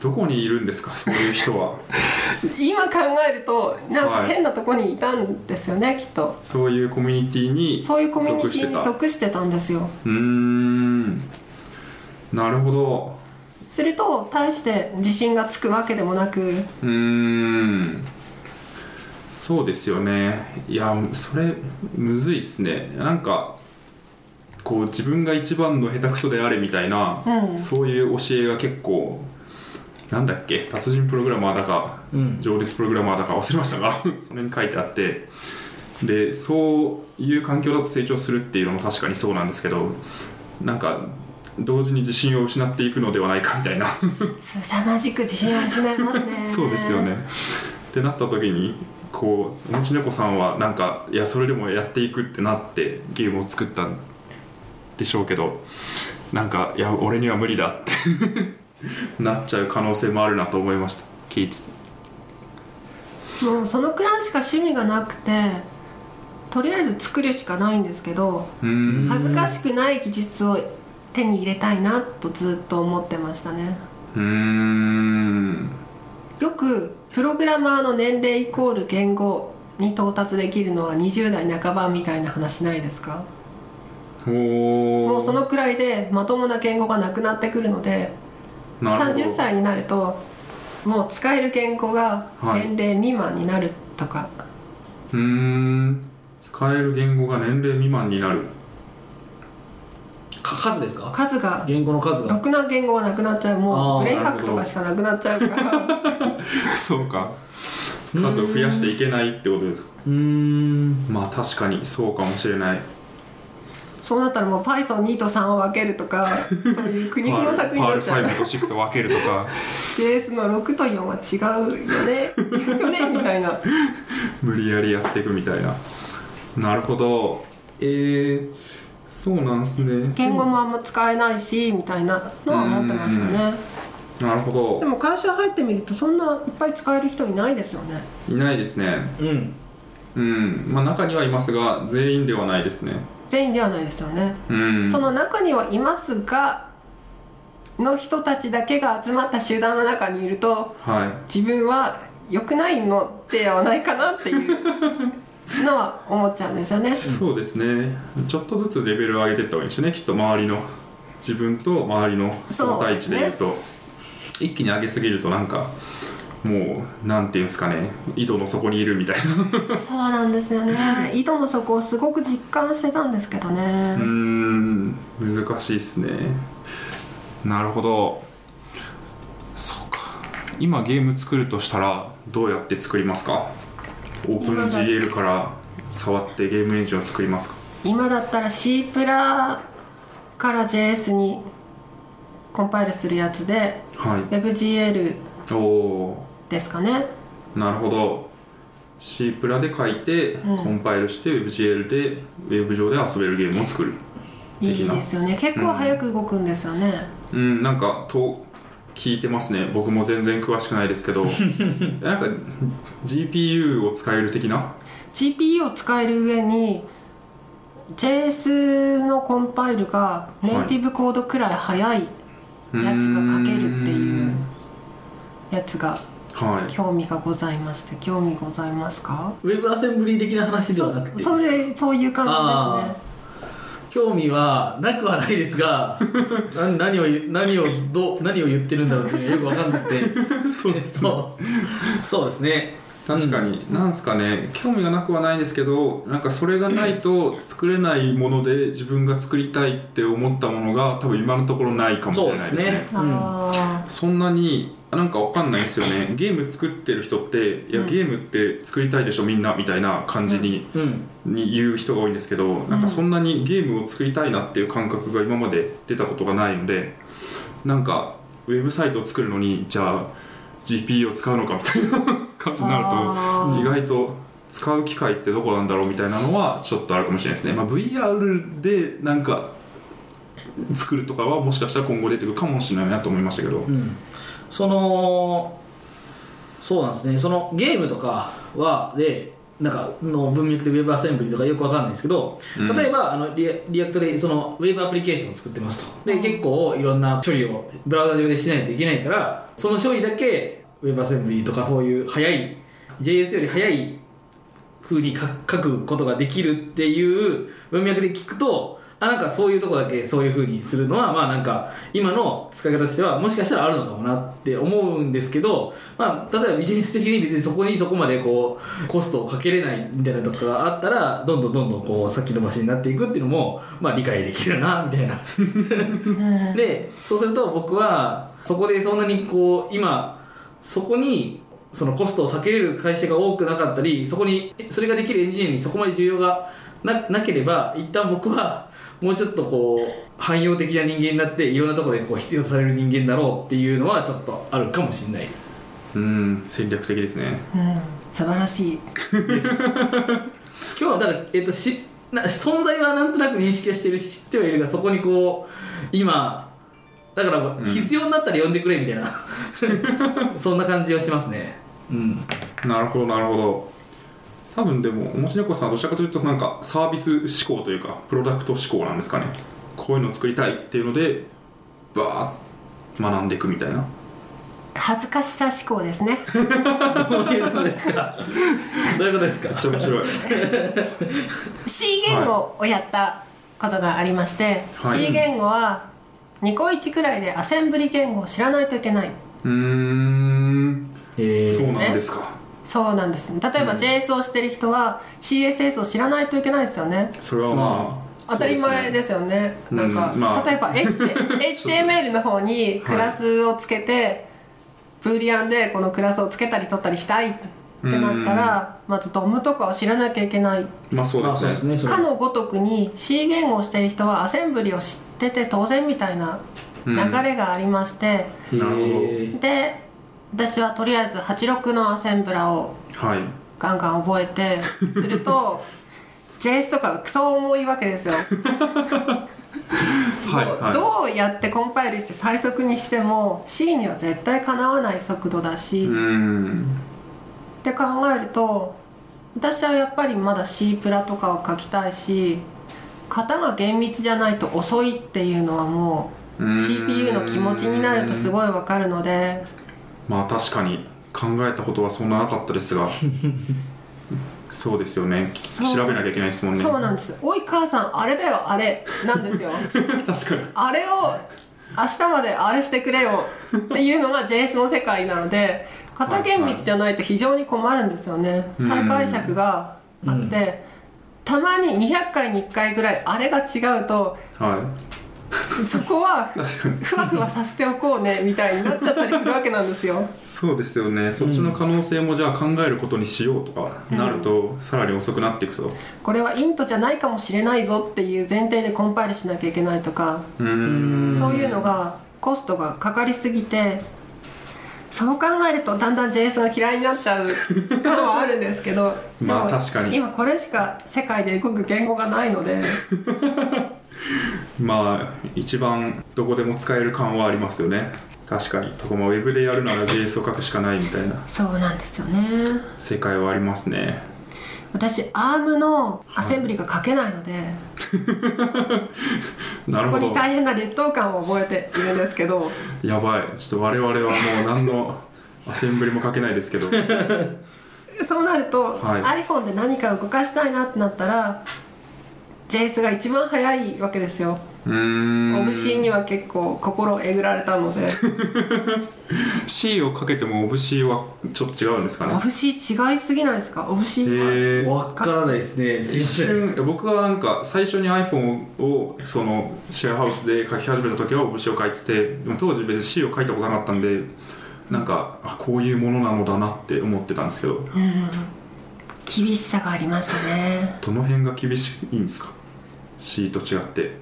どこにいるんですか？そういう人は。[laughs] 今考えるとなんかはい。変なとこにいたんですよねきっと。そういうコミュニティにそういうコミュニティに属してたんですよ。うーん。なるほど。すると大して自信がつくわけでもなく。うーんそうですよね。いやそれむずいっすね。なんかこう自分が一番の下手くそであれみたいな、うん。そういう教えが結構なんだっけ達人プログラマーだかうん。上列プログラマーだか忘れましたが [laughs] それに書いてあって。でそういう環境だと成長するっていうのも確かにそうなんですけどなんか同時に自信を失っていくのではないかみたいな。凄まじく自信を失いますね。[laughs] そうですよね。ってなった時にこうおもち猫さんはなんかいやそれでもやっていくってなってゲームを作ったんでしょうけどなんかいや俺には無理だって [laughs] なっちゃう可能性もあるなと思いました。聞いてて。もうそのくらいしか趣味がなくてとりあえず作るしかないんですけど恥ずかしくない技術を手に入れたいなとずっと思ってましたね。うーん。よくプログラマーの年齢イコール言語に到達できるのは20代半ばみたいな話ないですか？もうそのくらいでまともな言語がなくなってくるのでなるほど。30歳になるともう使える言語がはい。年齢未満になるとか、うーん。使える言語が年齢未満になる。か数ですか？数が。言語の数が。ろくな言語がなくなっちゃう。もあーうブレインファックとかしかなくなっちゃうから。[laughs] そうか。数を増やしていけないってことですか？うーん。まあ確かにそうかもしれない。そうなったらもう Python2 と3を分けるとかそういう苦肉の策になっちゃう。パール5と6を分けるとか。JS の6と4は違うよね。よね？みたいな。[laughs] 無理やりやっていくみたいな。なるほど。えー、そうなんすね。言語もあんま使えないしみたいなのは思ってましたね。なるほでも会社入ってみるとそんないっぱい使える人いないですよね。どいないですね。うん。うん。まあ中にはいますが全員ではないですね。全員ではないですよね、うん。その中にはいますがの人たちだけが集まった集団の中にいるとは自分は良くないのではないかなっていうのは思っちゃうんですよね。いそうですね。ちょっとずつレベルを上げていった方がいいですよね。きっと周りの自分と周りの相対値でいうと。一気に上げすぎるとなんかもうなんていうんですかね。井戸の底にいるみたいな。そうなんですよね。井戸の底をすごく実感してたんですけどね、うーん難しいっすね。なるほど。そうか。今ゲーム作るとしたらどうやって作りますか？オープン GL から触ってゲームエンジンを作りますか？今だったら C プラから JS にコンパイルするやつではい。WebGL ですかね。なるほど。C プラで書いて、うん。コンパイルして WebGL でウェブ上で遊べるゲームを作る。いいですよね。結構早く動くんですよね、うん。なんかと聞いてますね。僕も全然詳しくないですけど。[laughs] なんか GPU を使える的な？GPU を使える上に JS のコンパイルがネイティブコードくらい早いやつが書けるっていうやつがはい。興味がございまして。興味ございますか？ウェブアセンブリー的な話ではなくてそそれそういう感あじですね興味はなくはないですが [laughs] な何を言何をどう何を言ってるんだろうっていうのがよく分かんなくて。[laughs] そうですね。そうそうですね確かに、なんすかね。興味がなくはないですけどなんかそれがないと作れないもので自分が作りたいって思ったものが多分今のところないかもしれないですね。そうですね。あそんなになんかわかんないですよね。ゲーム作ってる人っていや、うん。ゲームって作りたいでしょみんなみたいな感じに,、うん。に言う人が多いんですけどなんかそんなにゲームを作りたいなっていう感覚が今まで出たことがないのでなんかウェブサイトを作るのにじゃあ GPU を使うのかみたいな感じになると意外と使う機会ってどこなんだろうみたいなのはちょっとあるかもしれないですね、まあ、VR でなんか作るとかはもしかしたら今後出てくるかもしれないなと思いましたけど、うん、そのそうなんですね。そのゲームとかはでなんかの文脈で WebAssembly とかよくわかんないんですけど、うん。例えばあのリア React でそのウェブアプリケーションを作ってますと。で結構いろんな処理をブラウザ上でしないといけないからその処理だけウェブアセンブリとかそういう早い JS より早い風に書書くことができるっていう文脈で聞くとあなんかそういうとこだけそういう風にするのはまあなんか今の使い方としてはもしかしたらあるのかもなって思うんですけど、まあ、例えばビジネス的に別にそこにそこまでこうコストをかけれないみたいなとこがあったらどんどんどんどんこう先延ばしになっていくっていうのもまあ理解できるなみたいな。でそうすると僕はそこでそんなにこう今そこにそのコストを避けれる会社が多くなかったりそこにそれができるエンジニアにそこまで需要がななければ一旦僕はもうちょっとこう汎用的な人間になっていろんなところでこう必要とされる人間だろうっていうのはちょっとあるかもしれない。うん戦略的ですね。うん素晴らしい。[laughs] 今日はだから、えっと、しな存在はなんとなく認識はしてるし知ってはいるがそこにこう今だから必要になったら呼んでくれみたいな、[laughs] そんな感じはしますね。うん。なるほどなるほど。多分でもおもち猫さんはどちらかというとなんかサービス思考というかプロダクト思考なんですかね。こういうのを作りたいっていうのでバーッ学んでいくみたいな。恥ずかしさ思考ですね。どういうことですか？どういうことですか？めっちゃ面白い。C 言語をやったことがありまして、はい。C 言語は2個1くらいでアセンブリ言語を知らないといけない。うーん。えそうー、なんですか。そうなんです。例えば JS をしてる人は CSS を知らないといけないですよね。それはまあ、当たり前ですすよね。なんか、うんまあ。例えば HT HTML の方にクラスをつけて、ブーリアンでこのクラスをつけたり取ったりしたいってなったら、まず DOM とかを知らなきゃいけない。まあそうですすねかのごとくに C 言語をしてる人はアセンブリを知ってて当然みたいな流れがありまして、へなるほど。ーで私はとりあえず86のアセンブラをはい。ガンガン覚えてすると [laughs] JS とかクソ重いわけですよ。[laughs] はいはい。どうやってコンパイルして最速にしても C には絶対かなわない速度だし、うーんって考えると私はやっぱりまだ C プラとかを書きたいし型が厳密じゃないと遅いっていうのはもう CPU の気持ちになるとすごいわかるのでまあ確かに考えたことはそんななかったですが。[laughs] そうですよね。調べなきゃいけないですもんね。そうなんです「おい母さんあれだよあれ」なんですよ。[laughs] 確かに。あれを明日まであれしてくれよっていうのが JS の世界なので型厳密じゃないと非常に困るんですよね。うん再解釈があって、たまに200回に1回ぐらいあれが違うとはい。そこはふわふわさせておこうねみたいになっちゃったりするわけなんですよ。そうですよね。そっちの可能性もじゃあ考えることにしようとかなると、さらに遅くなっていくと。これはイントじゃないかもしれないぞっていう前提でコンパイルしなきゃいけないとか。そういうのがコストがかかりすぎてそう考えるとだんだん JS が嫌いになっちゃう感はあるんですけど [laughs] まあ確かに。今これしか世界で動く言語がないので。[laughs] まあ一番どこでも使える感はありますよね。確かに。とかまあウェブでやるなら JS を書くしかないみたいな。そうなんですよね。世界はありますね。私 ARM のアセンブリが書けないので、[laughs] なるほど。そこに大変な劣等感を覚えているんですけど。やばい。ちょっと我々はもう何のアセンブリも書けないですけど。[laughs] そうなると、はい。iPhone で何か動かしたいなってなったら JS が一番早いわけですよ、オブシーには結構心をえぐられたので。[laughs] C をかけてもオブ C はちょっと違うんですかね。オブシー違いすぎないですか？オブシー。はへえわからないですね。一瞬僕はなんか最初に iPhone をそのシェアハウスで書き始めた時はオブ C を書いててでも当時別に C を書いたことなかったんでなんかあこういうものなのだなって思ってたんですけど。厳しさがありましたね。どの辺が厳しいんですか？C と違って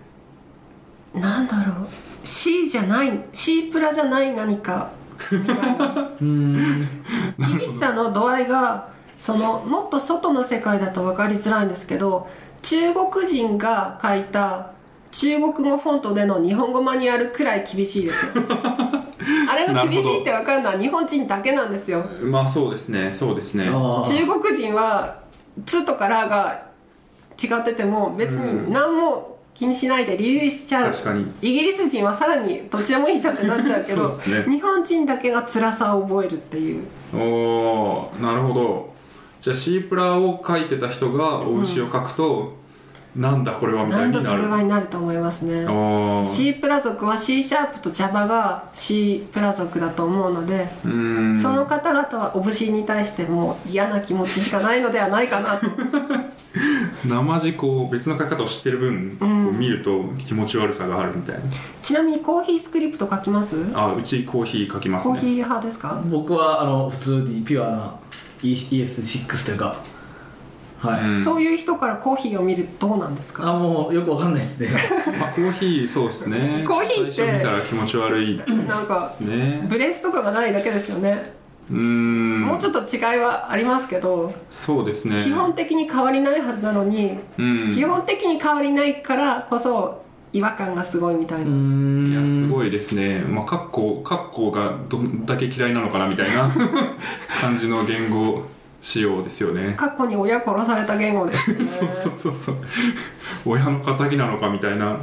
なんだろう。C じゃない C プラじゃない何か。みたいなうーん厳しさの度合いがそのもっと外の世界だと分かりづらいんですけど中国人が書いた中国語フォントでの日本語マニュアルくらい厳しいですよ。[laughs] あれが厳しいって分かるのは日本人だけなんですよ。まあそうですねそうですね。中国人は「つ」とか「ら」が違ってても別に何も気にしないで理由しちゃう、確かに。イギリス人はさらにどっちでもいいじゃんってなっちゃうけど [laughs] ね。日本人だけが辛さを覚えるっていう。おーなるほど。じゃあ C プラを書いてた人がオブ C を書くと、なんだこれはみたないんだこになるれはになると思いますね。おー。C プラ族は C シャープと Java が C プラ族だと思うので、その方々はオブ C に対してもう嫌な気持ちしかないのではないかな。と [laughs] 生地こう別の書き方を知ってる分、こう見ると気持ち悪さがあるみたいな。ちなみにコーヒースクリプト書きます？あうちコーヒー書きますね。コーヒー派ですか？僕はあの普通にピュアな E- ES6 というかはい、うん。そういう人からコーヒーを見るとどうなんですか？あもうよくわかんないですね。[laughs] まあ、コーヒーそうですね。コーヒーって最初見たら気持ち悪い。でなんかブレスとかがないだけですよね、うーん。もうちょっと違いはありますけど、そうですね。基本的に変わりないはずなのに、うん。基本的に変わりないからこそ違和感がすごいみたいうな、いやすごいですね。まあカッコカッコがどんだけ嫌いなのかなみたいな [laughs] 感じの言語仕様ですよね。過去に親殺された言語ですよね。[laughs] そうそうそうそう。[laughs] 親の敵なのかみたいな、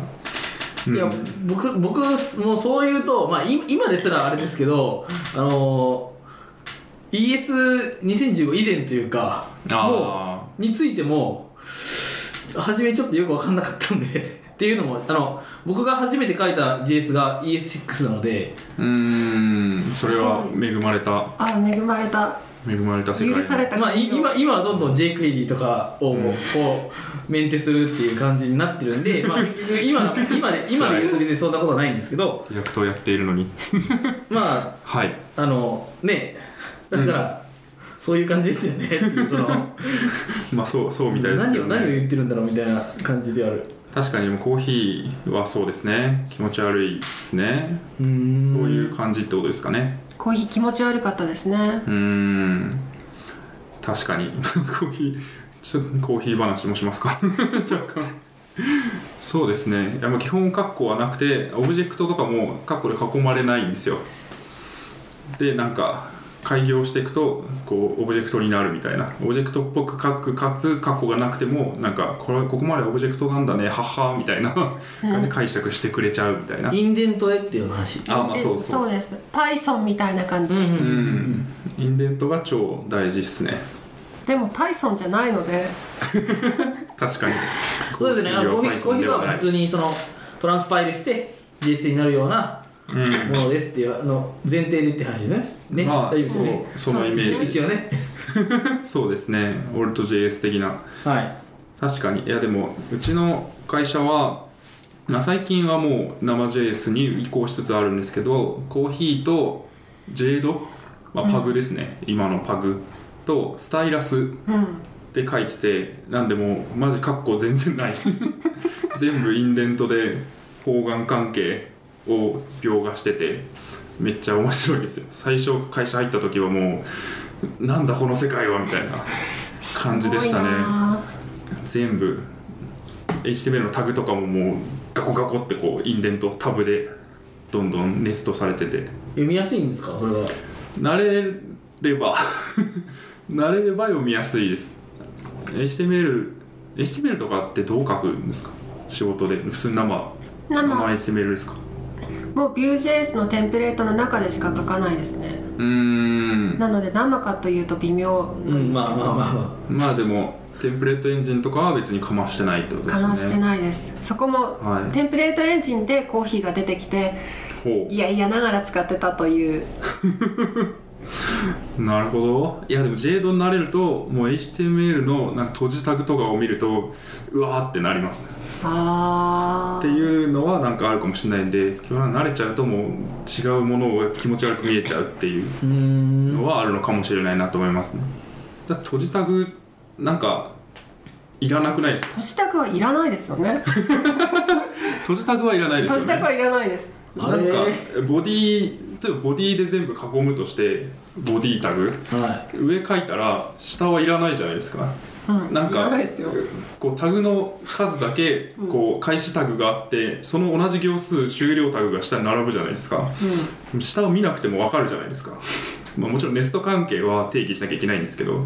うん。いや僕僕もうそう言うと、まあ、い今ですらあれですけどあの ES2015 以前というかもうについても初めちょっとよく分かんなかったんで [laughs] っていうのもあの僕が初めて書いた JS が ES6 なのでうーん。それは恵まれた。あ恵まれた恵まれた世界許されたまあ、い今今はどんどん JQuery とかをこうメンテするっていう感じになってるんで、[laughs] まあ、結局今今で今で言うと別にそんなことはないんですけど役とやっているのに。ま [laughs] はい。ああのねだから、そういう感じですよね。っていうその [laughs] まあそうそうみたいですけ何をどね。何を言ってるんだろうみたいな感じである。確かにコーヒーはそうですね。気持ち悪いですね。うーん。そういう感じってことですかねコーヒー気持ち悪かったですね。うん。確かに。[laughs] コーヒーちょっとコーヒー話もしますか？[laughs] 若干。そうですね。いやもう基本カッコはなくてオブジェクトとかもカッコで囲まれないんですよ。でなんか改行していくとこうオブジェクトになるみたいな。オブジェクトっぽく書くかつカッコがなくてもなんかこれここまでオブジェクトなんだねはっはみたいな。感じで解釈してくれちゃうみたいな、インデントでっていう話。あまあそうそう。そうです。Python みたいな感じ。です、うんうん。インデントが超大事っすね。でも Python じゃないので。[laughs] 確かに。そうですね。あのコーヒーコーヒーでは普通にそのトランスパイルして JS になるようなうん。ものですっていうあの前提でって話ですねね、まあ大丈夫ですよね。そうそのイメージ。一応ね。そうですね [laughs] オルト JS 的な。はい。確かに。いやでもうちの会社は、まあ、最近はもう生 JS に移行しつつあるんですけどコーヒーと JADE、まあ、パグですね、今のパグ。とスタイラスうん。で書いててなんでもうマジカッコ全然ない。[laughs] 全部インデントで方眼関係を描画しててめっちゃ面白いですよ。最初会社入った時はもうなんだこの世界はみたいな感じでしたね。全部 HTML のタグとかももうガコガコってこうインデントタブでどんどんネストされてて。読みやすいんですか？それは。慣れれば。[laughs] 慣れれば読みやすいです。HTML HTML とかってどう書くんですか？仕事で。普通に生。生。生 HTML ですか？もう Vue.js のテンプレートの中でしか書かないですね。うーん。なので生かというと微妙うなんですけど、んまあまあまあ。ままあでもテンプレートエンジンとかは別にかましてないってことですよね。かましてないです。そこも、はい。テンプレートエンジンでコーヒーが出てきてほいやいやながら使ってたという。う [laughs] なるほど。いやでも JADE になれるともう HTML のなんか閉じタグとかを見るとうわーってなりますね。あっていうのはなんかあるかもしれないんで今日は慣れちゃうともう違うものが気持ち悪く見えちゃうっていうのはあるのかもしれないなと思いますね。だ閉じタグなんかいらなくないですか？閉じタグはいらないですよね。[laughs] 閉じタグはいらないですよね。閉じタグはいらないです。なんかボディ例えばボディで全部囲むとしてボディタグ。は上書いたら下はいらないじゃないですかなんかこうタグの数だけこう開始タグがあってその同じ行数終了タグが下に並ぶじゃないですか。下を見なくても分かるじゃないですか。まあもちろんネスト関係は定義しなきゃいけないんですけど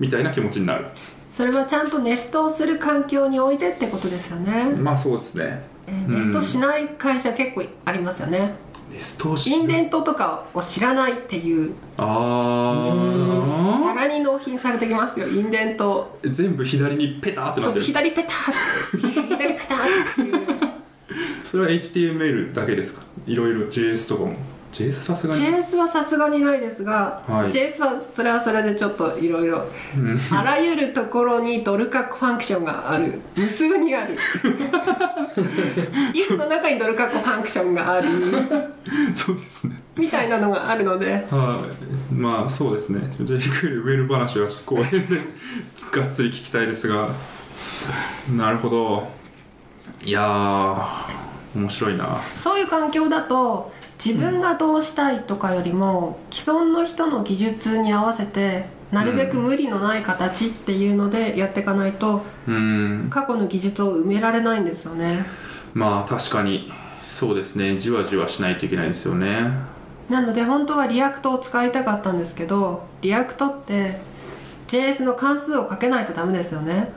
みたいな気持ちになる。それはちゃんとネストをする環境においてってことですよね、まあそうですね。えーネストしない会社結構ありますよね、インデントとかを知らないっていう。あざらに納品されてきますよ。インデント。あ全部左にペターってなそうってる。左ペタって。左ペタっていう。それは HTML だけですか？いろいろ JS とかも JS さすがに。JS はさすがにないですが、はい。JS はそれはそれでちょっといろいろうん。あらゆるところにドル格ファンクションがある。無数にある。[laughs] if の中にドル格ファンクションがある。そうですね。みたいなのがあるので。はい。まあそうですね。JQL ウェル話は後編でがっつり聞きたいですが。なるほど。いやー面白いな。そういう環境だと自分がどうしたいとかよりも既存の人の技術に合わせてなるべく無理のない形っていうのでやっていかないとうん。過去の技術を埋められないんですよね。まあ確かに。そうですね。じわじわしないといけないですよね。なので本当は React を使いたかったんですけど React って JS の関数をかけないとダメですよね。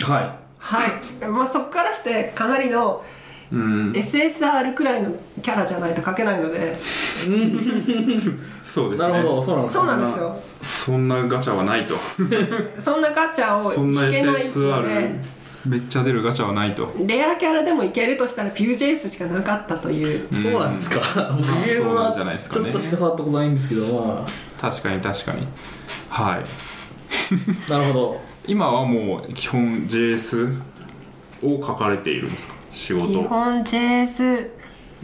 ははい、まあ、そこからしてかなりのうん。SSR くらいのキャラじゃないと書けないので。[laughs] そうですね。いなるほどそうなんですそうなんですよ。そんなガチャはないと。[laughs] そんなガチャをそんな引けないの SSR でめっちゃ出るガチャはないと。レアキャラでもいけるとしたら Vue.js しかなかったという。いそうなんですか。僕ゲームそうなはんじゃないですかね。ちょっとしか触ったことないんですけど。ま確かに確かに。はい。あ [laughs] なるほど。今はもう基本 JS を書かれているんですか？仕事。基本 JS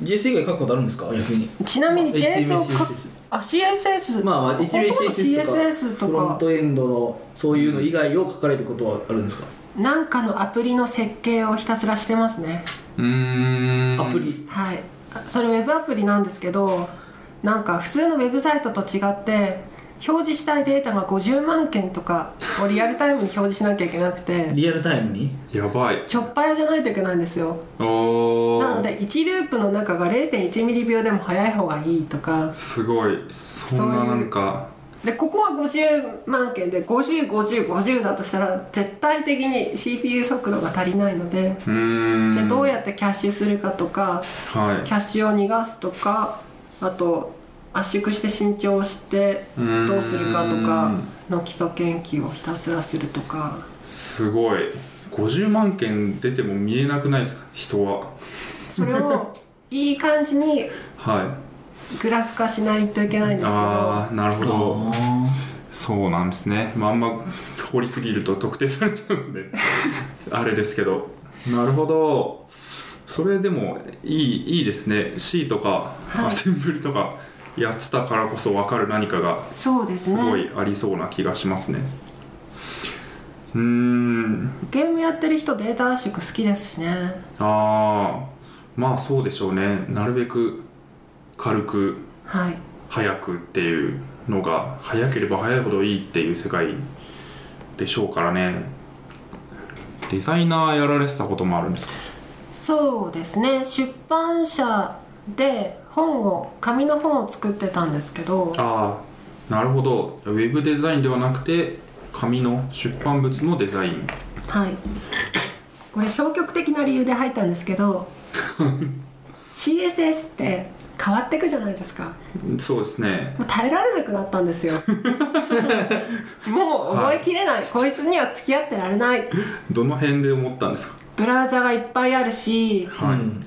JS 以外書くことあるんですか？逆に。ちなみに JS を書 HTML くあ CSS まあまあほとんど HTML CSS とフロンかトエンドのそういうの以外を書かれることはあるんですか？なんかのアプリの設計をひたすらしてますね。うーん。アプリ？はい。あそれウェブアプリなんですけどなんか普通のウェブサイトと違って表示したいデータが50万件とかをリアルタイムに表示しなきゃいけなくて。リアルタイムに？やばい。ちょっぱやじゃないといけないんですよ。なので1ループの中が0.1ミリ秒でも速い方がいいとか。すごい。そんななんか。でここは50万件で505050だとしたら絶対的に CPU 速度が足りないのでじゃあどうやってキャッシュするかとかはい。キャッシュを逃がすとかあと圧縮して新調してどうするかとかの基礎研究をひたすらするとか。すごい。50万件出ても見えなくないですか？人は。それを [laughs] いい感じにはい。グラフ化しないといけないんですけど。ああなるほど。あそうなんですね、まあ、あんま掘りすぎると特定されちゃうんで。[laughs] あれですけど。なるほど。それでもいいいいですね。C とかはい。アセンブリとかやってたからこそ分かる何かがそうですごいありそうな気がしますね。うーん。ゲームやってる人データ圧縮好きですしね。ああまあそうでしょうね。なるべく軽くはい。早くっていうのが早ければ早いほどいいっていう世界でしょうからね。デザイナーやられてたこともあるんですか？そうですね。出版社で本を紙の本を作ってたんですけどああなるほど。ウェブデザインではなくて紙の出版物のデザイン。はい。これ消極的な理由で入ったんですけど [laughs] CSS って変わっていくじゃないですか。そうですね。もう耐えられなくなったんですよ。[laughs] もう覚えきれない、こいつには付き合ってられない。どの辺で思ったんですか？ブラウザがいっぱいあるしはい、うん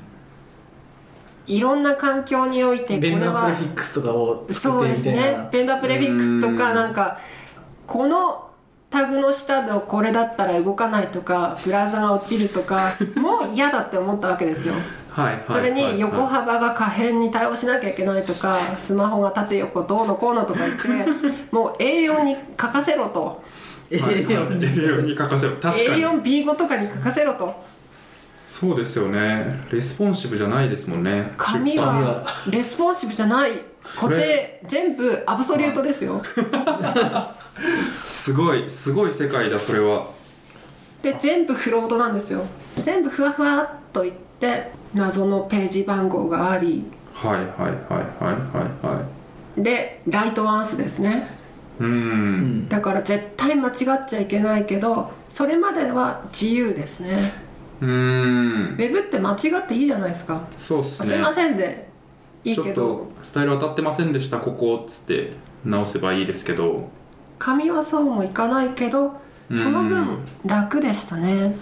いろんな環境においてこれベンダープレはフィックスとかを作そうですってみたいな。ね。ベンダープレフィックスとかうん。なんかこのタグの下でこれだったら動かないとかブラウザが落ちるとか [laughs] もう嫌だって思ったわけですよ。はいはいそれに横は幅が可変に対応しなきゃいけないとかスマホが縦横どうのこうのとか言って [laughs] もう A4 に書かせろと。いはいはい。A4 に書かせろ。確かに。A4B5 とかに書かせろとそうですよね。レスポンシブじゃないですもんね。紙紙ははレスポンシブじゃない。固定全部 absolute ですよ。すごい。すごい世界だそれは。で全部フロートなんですよ。全部ふわふわっといって謎のページ番号があり。はいはいはいはいはいはい。でライトワンスですね。うんん。だから絶対間違っちゃいけないけどそれまでは自由ですねウェブって間違っていいじゃないですか、そうっすね。すいませんで。いいちょっけどとスタイル当たってませんでしたここっつって直せばいいですけど。紙はそうもいかないけどそのうん分楽でしたね。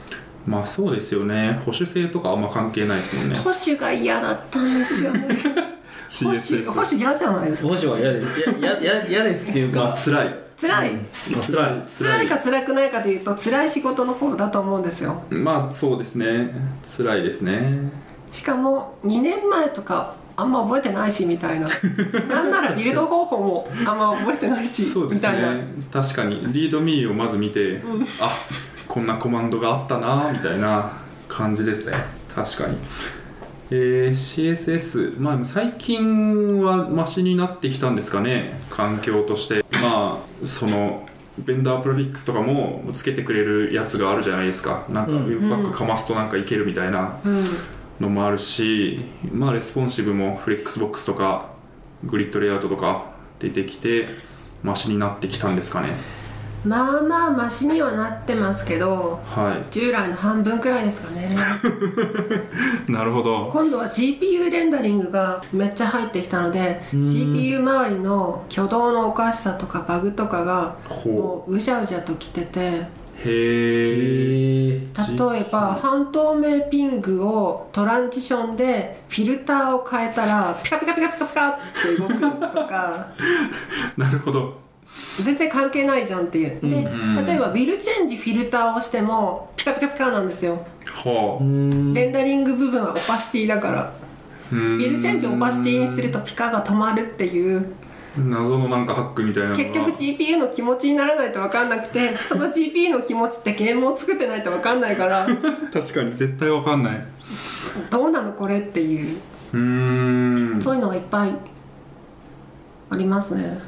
まあそうですよね。保守性とかあんま関係ないですもんね。保守が嫌だったんですよね。[laughs] 保守保守嫌じゃないですか。保守は嫌です。いややや嫌ですっていうか。辛い辛い、うん。辛い。辛いか辛くないかというと辛い仕事の方だと思うんですよ。まあそうですね。辛いですね。しかも2年前とかあんま覚えてないしみたいな。[laughs] なんならビルド方法もあんま覚えてないしそうですね。確かに。リードミーをまず見て、あこんなコマンドがあったなみたいな感じですね。確かにえー CSS まあ最近はマシになってきたんですかね環境として。まあそのベンダープロフィックスとかもつけてくれるやつがあるじゃないですか。なんかウうん。ェブパックかますとなんかいけるみたいなうん。のもあるし、まあレスポンシブも Flexbox とか Grid Layout とか出てきてマシになってきたんですかねまあまあマシにはなってますけどは従来の半分くらいですかね。い [laughs] なるほど。今度は GPU レンダリングがめっちゃ入ってきたのでうん。GPU 周りの挙動のおかしさとかバグとかがほもううじゃうじゃときててへえ例えば半透明 PNG を transition でフィルターを変えたらピカピカピカピカピカって動くとか。[laughs] なるほど全然関係ないじゃんっていうでうん。例えば will-change フィルターをしてもピカピカピカなんですよ。はう。ーん。レンダリング部分はオパシティだから。あビ will-change を opacity にするとピカが止まるっていう。謎のなんかハックみたいな結局 GPU の気持ちにならないと分かんなくて [laughs] その GPU の気持ちってゲームを作ってないと分かんないから。確かに絶対わかんない。うどうなのこれっていうーん。そういうのがいっぱいありますね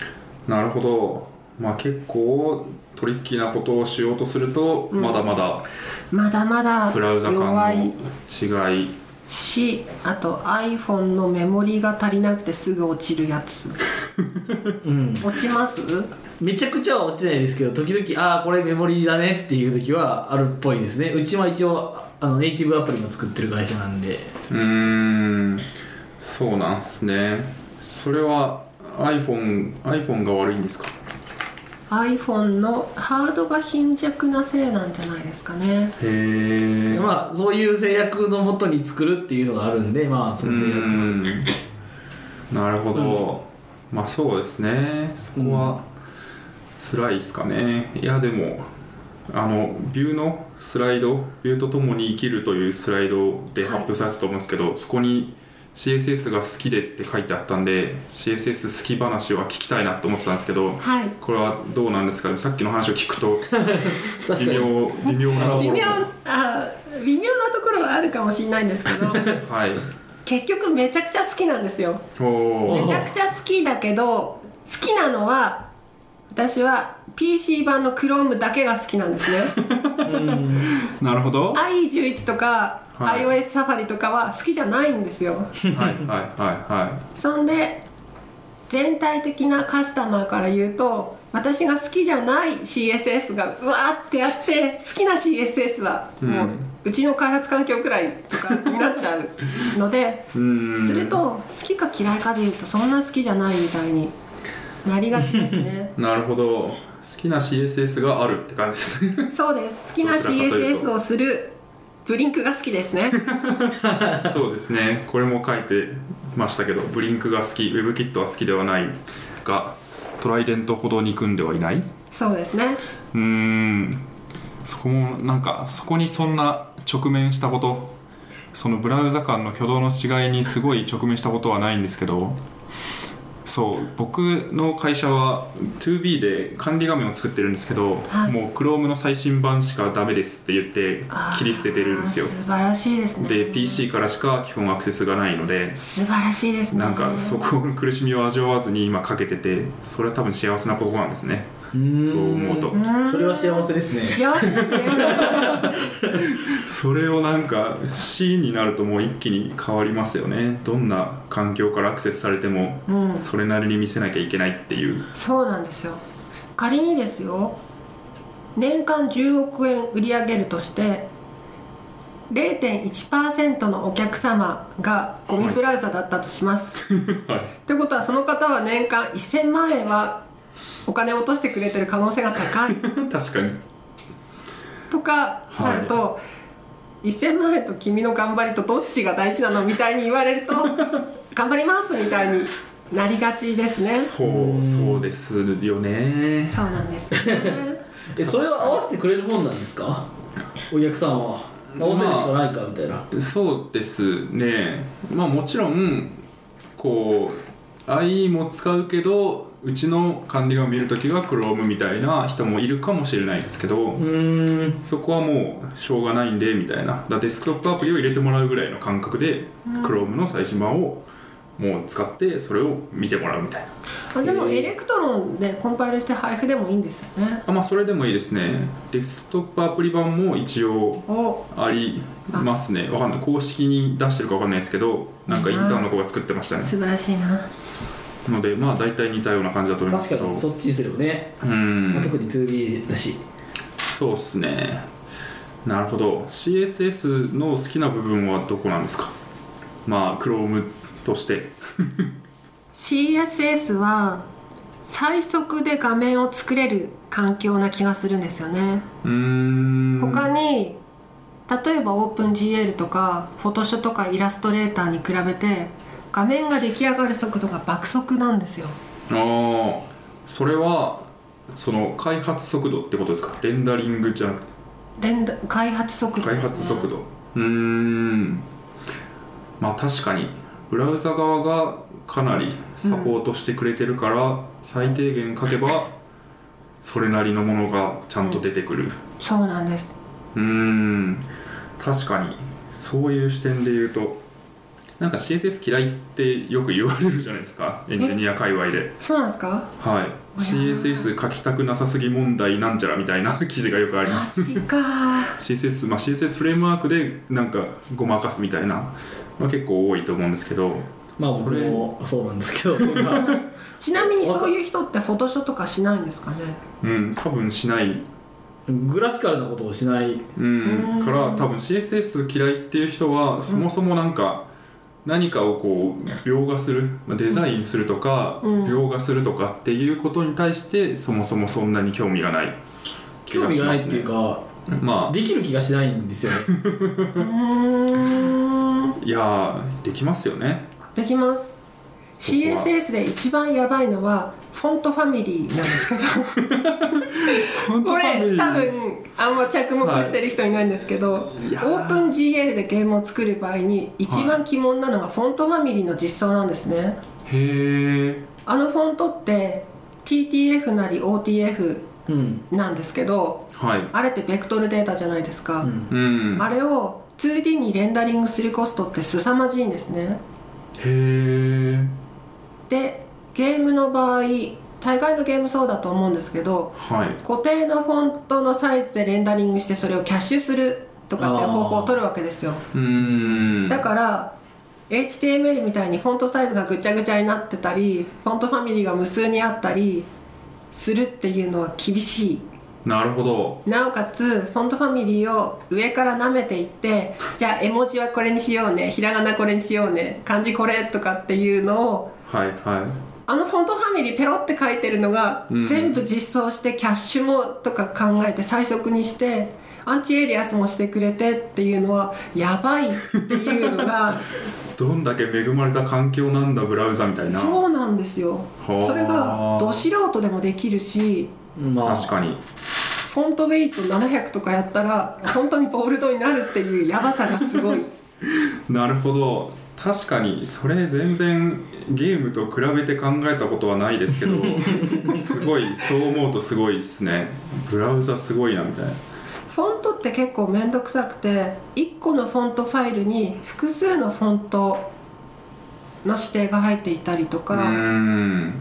なるほど。まあ結構トリッキーなことをしようとすると、まだまだまだまだブラウザ間の違い。しあと iPhone のメモリが足りなくてすぐ落ちるやつ。[laughs] うん。落ちます？めちゃくちゃは落ちないですけど時々ああこれメモリーだねっていう時はあるっぽいですね。うちは一応あのネイティブアプリも作ってる会社なんで。うーん。そうなんすね。それは iPhone, iPhone が悪いんですか？iPhone のハードが貧弱なせいなんじゃないですかね。へえまあそういう制約のもとに作るっていうのがあるんでまあその制約なるほど、まあそうですね。そこは辛いですかね、いやでもあのビューのスライドビューとともに生きるというスライドで発表されてたと思うんですけど、そこに CSS が好きでって書いてあったんで CSS 好き話は聞きたいなと思ってたんですけどはい。これはどうなんですか？ねさっきの話を聞くと [laughs] 微妙微妙なところ。微妙あ微妙なところはああるかもしれないんですけど [laughs] はい。結局めちゃくちゃ好きなんですよ。めちゃくちゃ好きだけど好きなのは私は PC 版の Chrome だけが好きなんですね。うん。なるほど。は IE11 とか、はい。iOS サファリとかは好きじゃないんですよ。いはいはいはそんで全体的なカスタマーから言うと私が好きじゃない CSS がうわーってあって好きな CSS はもう、うちの開発環境くらいとかになっちゃうのですると好きか嫌いかで言うとそんな好きじゃないみたいになりがちですね。[laughs] なるほど好きな CSS があるって感じですね。そうです。好きな CSS をするブリンクが好きですね。[laughs] そうですね。これも書いてましたけどブリンクが好き。WebKit は好きではないがトライデントほど憎んではいない。うそうですね。ーん。そこもなんかそこにそんな直面したことそのブラウザ間の挙動の違いにすごい直面したことはないんですけどそう僕の会社は 2B で管理画面を作ってるんですけど、はい。もう Chrome の最新版しかダメですって言って切り捨ててるんですよ。素晴らしいですね。で PC からしか基本アクセスがないので素晴らしいですね。なんかそこの苦しみを味わわずに今かけててそれは多分幸せなことなんですね。うんそう思うと。うん。それは幸せですね。幸せですね。[laughs] それをなんか C になるともう一気に変わりますよね。どんな環境からアクセスされてもうん。それなりに見せなきゃいけないっていう。そうなんですよ。仮にですよ年間10億円売り上げるとして0.1%のお客様がゴミブラウザだったとします、はい。ってことはその方は年間1000万円はお金を落としてくれてる可能性が高い。[laughs] 確かに。とかなると、1000万円と君の頑張りとどっちが大事なのみたいに言われると [laughs] 頑張りますみたいになりがちですね。そうそうですよね。そうなんです。よ [laughs] ねえそれは合わせてくれるもんなんですか？お客さんは。合わせるしかないかみたいな、そうですね。まあもちろんこう IE も使うけどうちの管理画面見るときは Chrome みたいな人もいるかもしれないですけど、そこはもうしょうがないんでみたいな。だデスクトップアプリを入れてもらうぐらいの感覚で、Chrome の最新版をもう使ってそれを見てもらうみたいな。あでも Electron でコンパイルして配布でもいいんですよね。あまあそれでもいいですね。デスクトップアプリ版も一応お。ありますね。わかんない。公式に出してるかわかんないですけどなんかインターンの子が作ってましたね。素晴らしいなのでまあ大体似たような感じだと思いますけど。確かにそっちにすればね、うん。特に 2B だし。そうっすね。なるほど。CSS の好きな部分はどこなんですか？まあ Chrome として。CSS は最速で画面を作れる環境な気がするんですよね。うーん。他に例えば OpenGL とか Photoshop とかイラストレーターに比べて画面が出来上がる速度が爆速なんですよ。ああそれはその開発速度ってことですか？レンダリングじゃなくて連打開発速度です、ね、開発速度。うーん。まあ確かにブラウザ側がかなりサポートしてくれてるから、最低限書けばそれなりのものがちゃんと出てくる。そうなんです。うーん。確かにそういう視点で言うとなんか CSS 嫌いってよく言われるじゃないですか。エンジニア界隈で。そうなんですか？はい。CSS 書きたくなさすぎ問題なんちゃらみたいな [laughs] 記事がよくありまマすジか CSS まあ CSS フレームワークでなんかごまかすみたいなまあ結構多いと思うんですけど。まあそれ僕もそうなんですけど。[laughs] ちなみにそういう人ってフォトショーとかしないんですかね？うん多分しない。グラフィカルなことをしない。うん。うんから多分 CSS 嫌いっていう人はそもそもなんか何かをこう描画するまあデザインするとかうん。描画するとかっていうことに対してそもそもそんなに興味がない気興味がないっていうかまあ。できる気がしないんですよね。いやーできますよね。できます。CSS で一番やばいのはフォントファミリーなんですけど。[laughs] これ多分あんま着目してる人いないんですけど、いやー。OpenGL でゲームを作る場合に一番鬼門なのがフォントファミリーの実装なんですね。へえあのフォントって TTF なり OTF うん。なんですけどはい。あれってベクトルデータじゃないですか、うん。うんあれを 2D にレンダリングするコストって凄まじいんですね。へえでゲームの場合大概のゲームそうだと思うんですけどはい。固定のフォントのサイズでレンダリングしてそれをキャッシュするとかっていう方法を取るわけですよ。うーん。だから HTML みたいにフォントサイズがぐちゃぐちゃになってたりフォントファミリーが無数にあったりするっていうのは厳しい。なるほど。なおかつフォントファミリーを上から舐めていって [laughs] じゃあ絵文字はこれにしようねひらがなこれにしようね漢字これとかっていうのをはいはいあのフォントファミリーペロって書いてるのが、うん。全部実装してキャッシュもとか考えて最速にしてアンチエリアスもしてくれてっていうのはやばいっていうのが [laughs] どんだけ恵まれた環境なんだブラウザみたいな。そうなんですよ。はあ。それがど素人でもできるしまあ。確かに。フォントウェイト700とかやったら本当にボールドになるっていうやばさがすごい。[laughs] なるほど確かにそれ全然ゲームと比べて考えたことはないですけど [laughs] すごいそう思うとすごいですね。ブラウザすごいなみたいな。フォントって結構面倒くさくて1個のフォントファイルに複数のフォントの指定が入っていたりとか、ん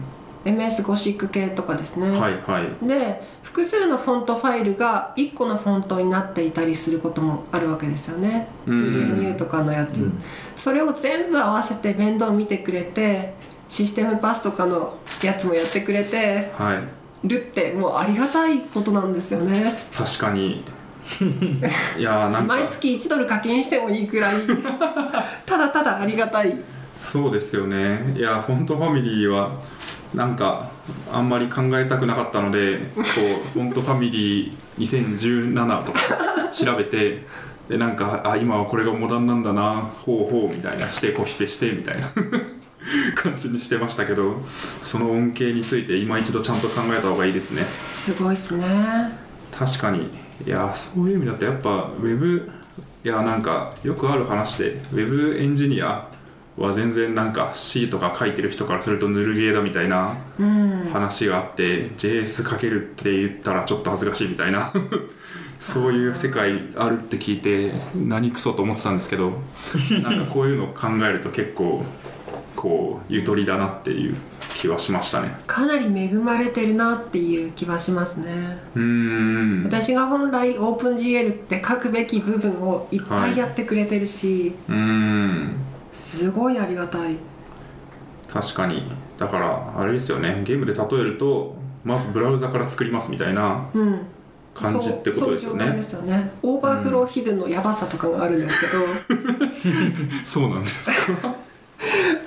MS ゴシック系とかですね、はいはい。で複数のフォントファイルが1個のフォントになっていたりすることもあるわけですよね。うん。PDNU とかのやつ、うん。それを全部合わせて面倒見てくれてシステムパスとかのやつもやってくれてはい。るってもうありがたいことなんですよね。確かに。[laughs] いやーなんか。毎月1ドル課金してもいいくらい。[laughs] ただただありがたい。そうですよね。いやフォントファミリーはなんかあんまり考えたくなかったのでこう [laughs] フォントファミリー2017とか調べてでなんかあ今はこれがモダンなんだなほうほうみたいなしてコピペしてみたいな [laughs] 感じにしてましたけどその恩恵について今一度ちゃんと考えた方がいいですね。すごいっすね。確かに。いやそういう意味だとやっぱウェブいやなんかよくある話でウェブエンジニアは全然なんか C とか書いてる人からするとぬるゲーだみたいなうん。話があって JS 書けるって言ったらちょっと恥ずかしいみたいな。[laughs] そういう世界あるって聞いて何クソと思ってたんですけど [laughs] なんかこういうのを考えると結構こうゆとりだなっていう気はしましたね。かなり恵まれてるなっていう気はしますね。うーん。私が本来 OpenGL って書くべき部分をいっぱいやってくれてるし、うーんすごいありがたい。確かに。だからあれですよね。ゲームで例えるとまずブラウザから作りますみたいなうん。感じってことですよね。そうそういう状態ですよね。オーバーフローヒドゥンのヤバさとかがあるんですけど、[laughs] そうなんですか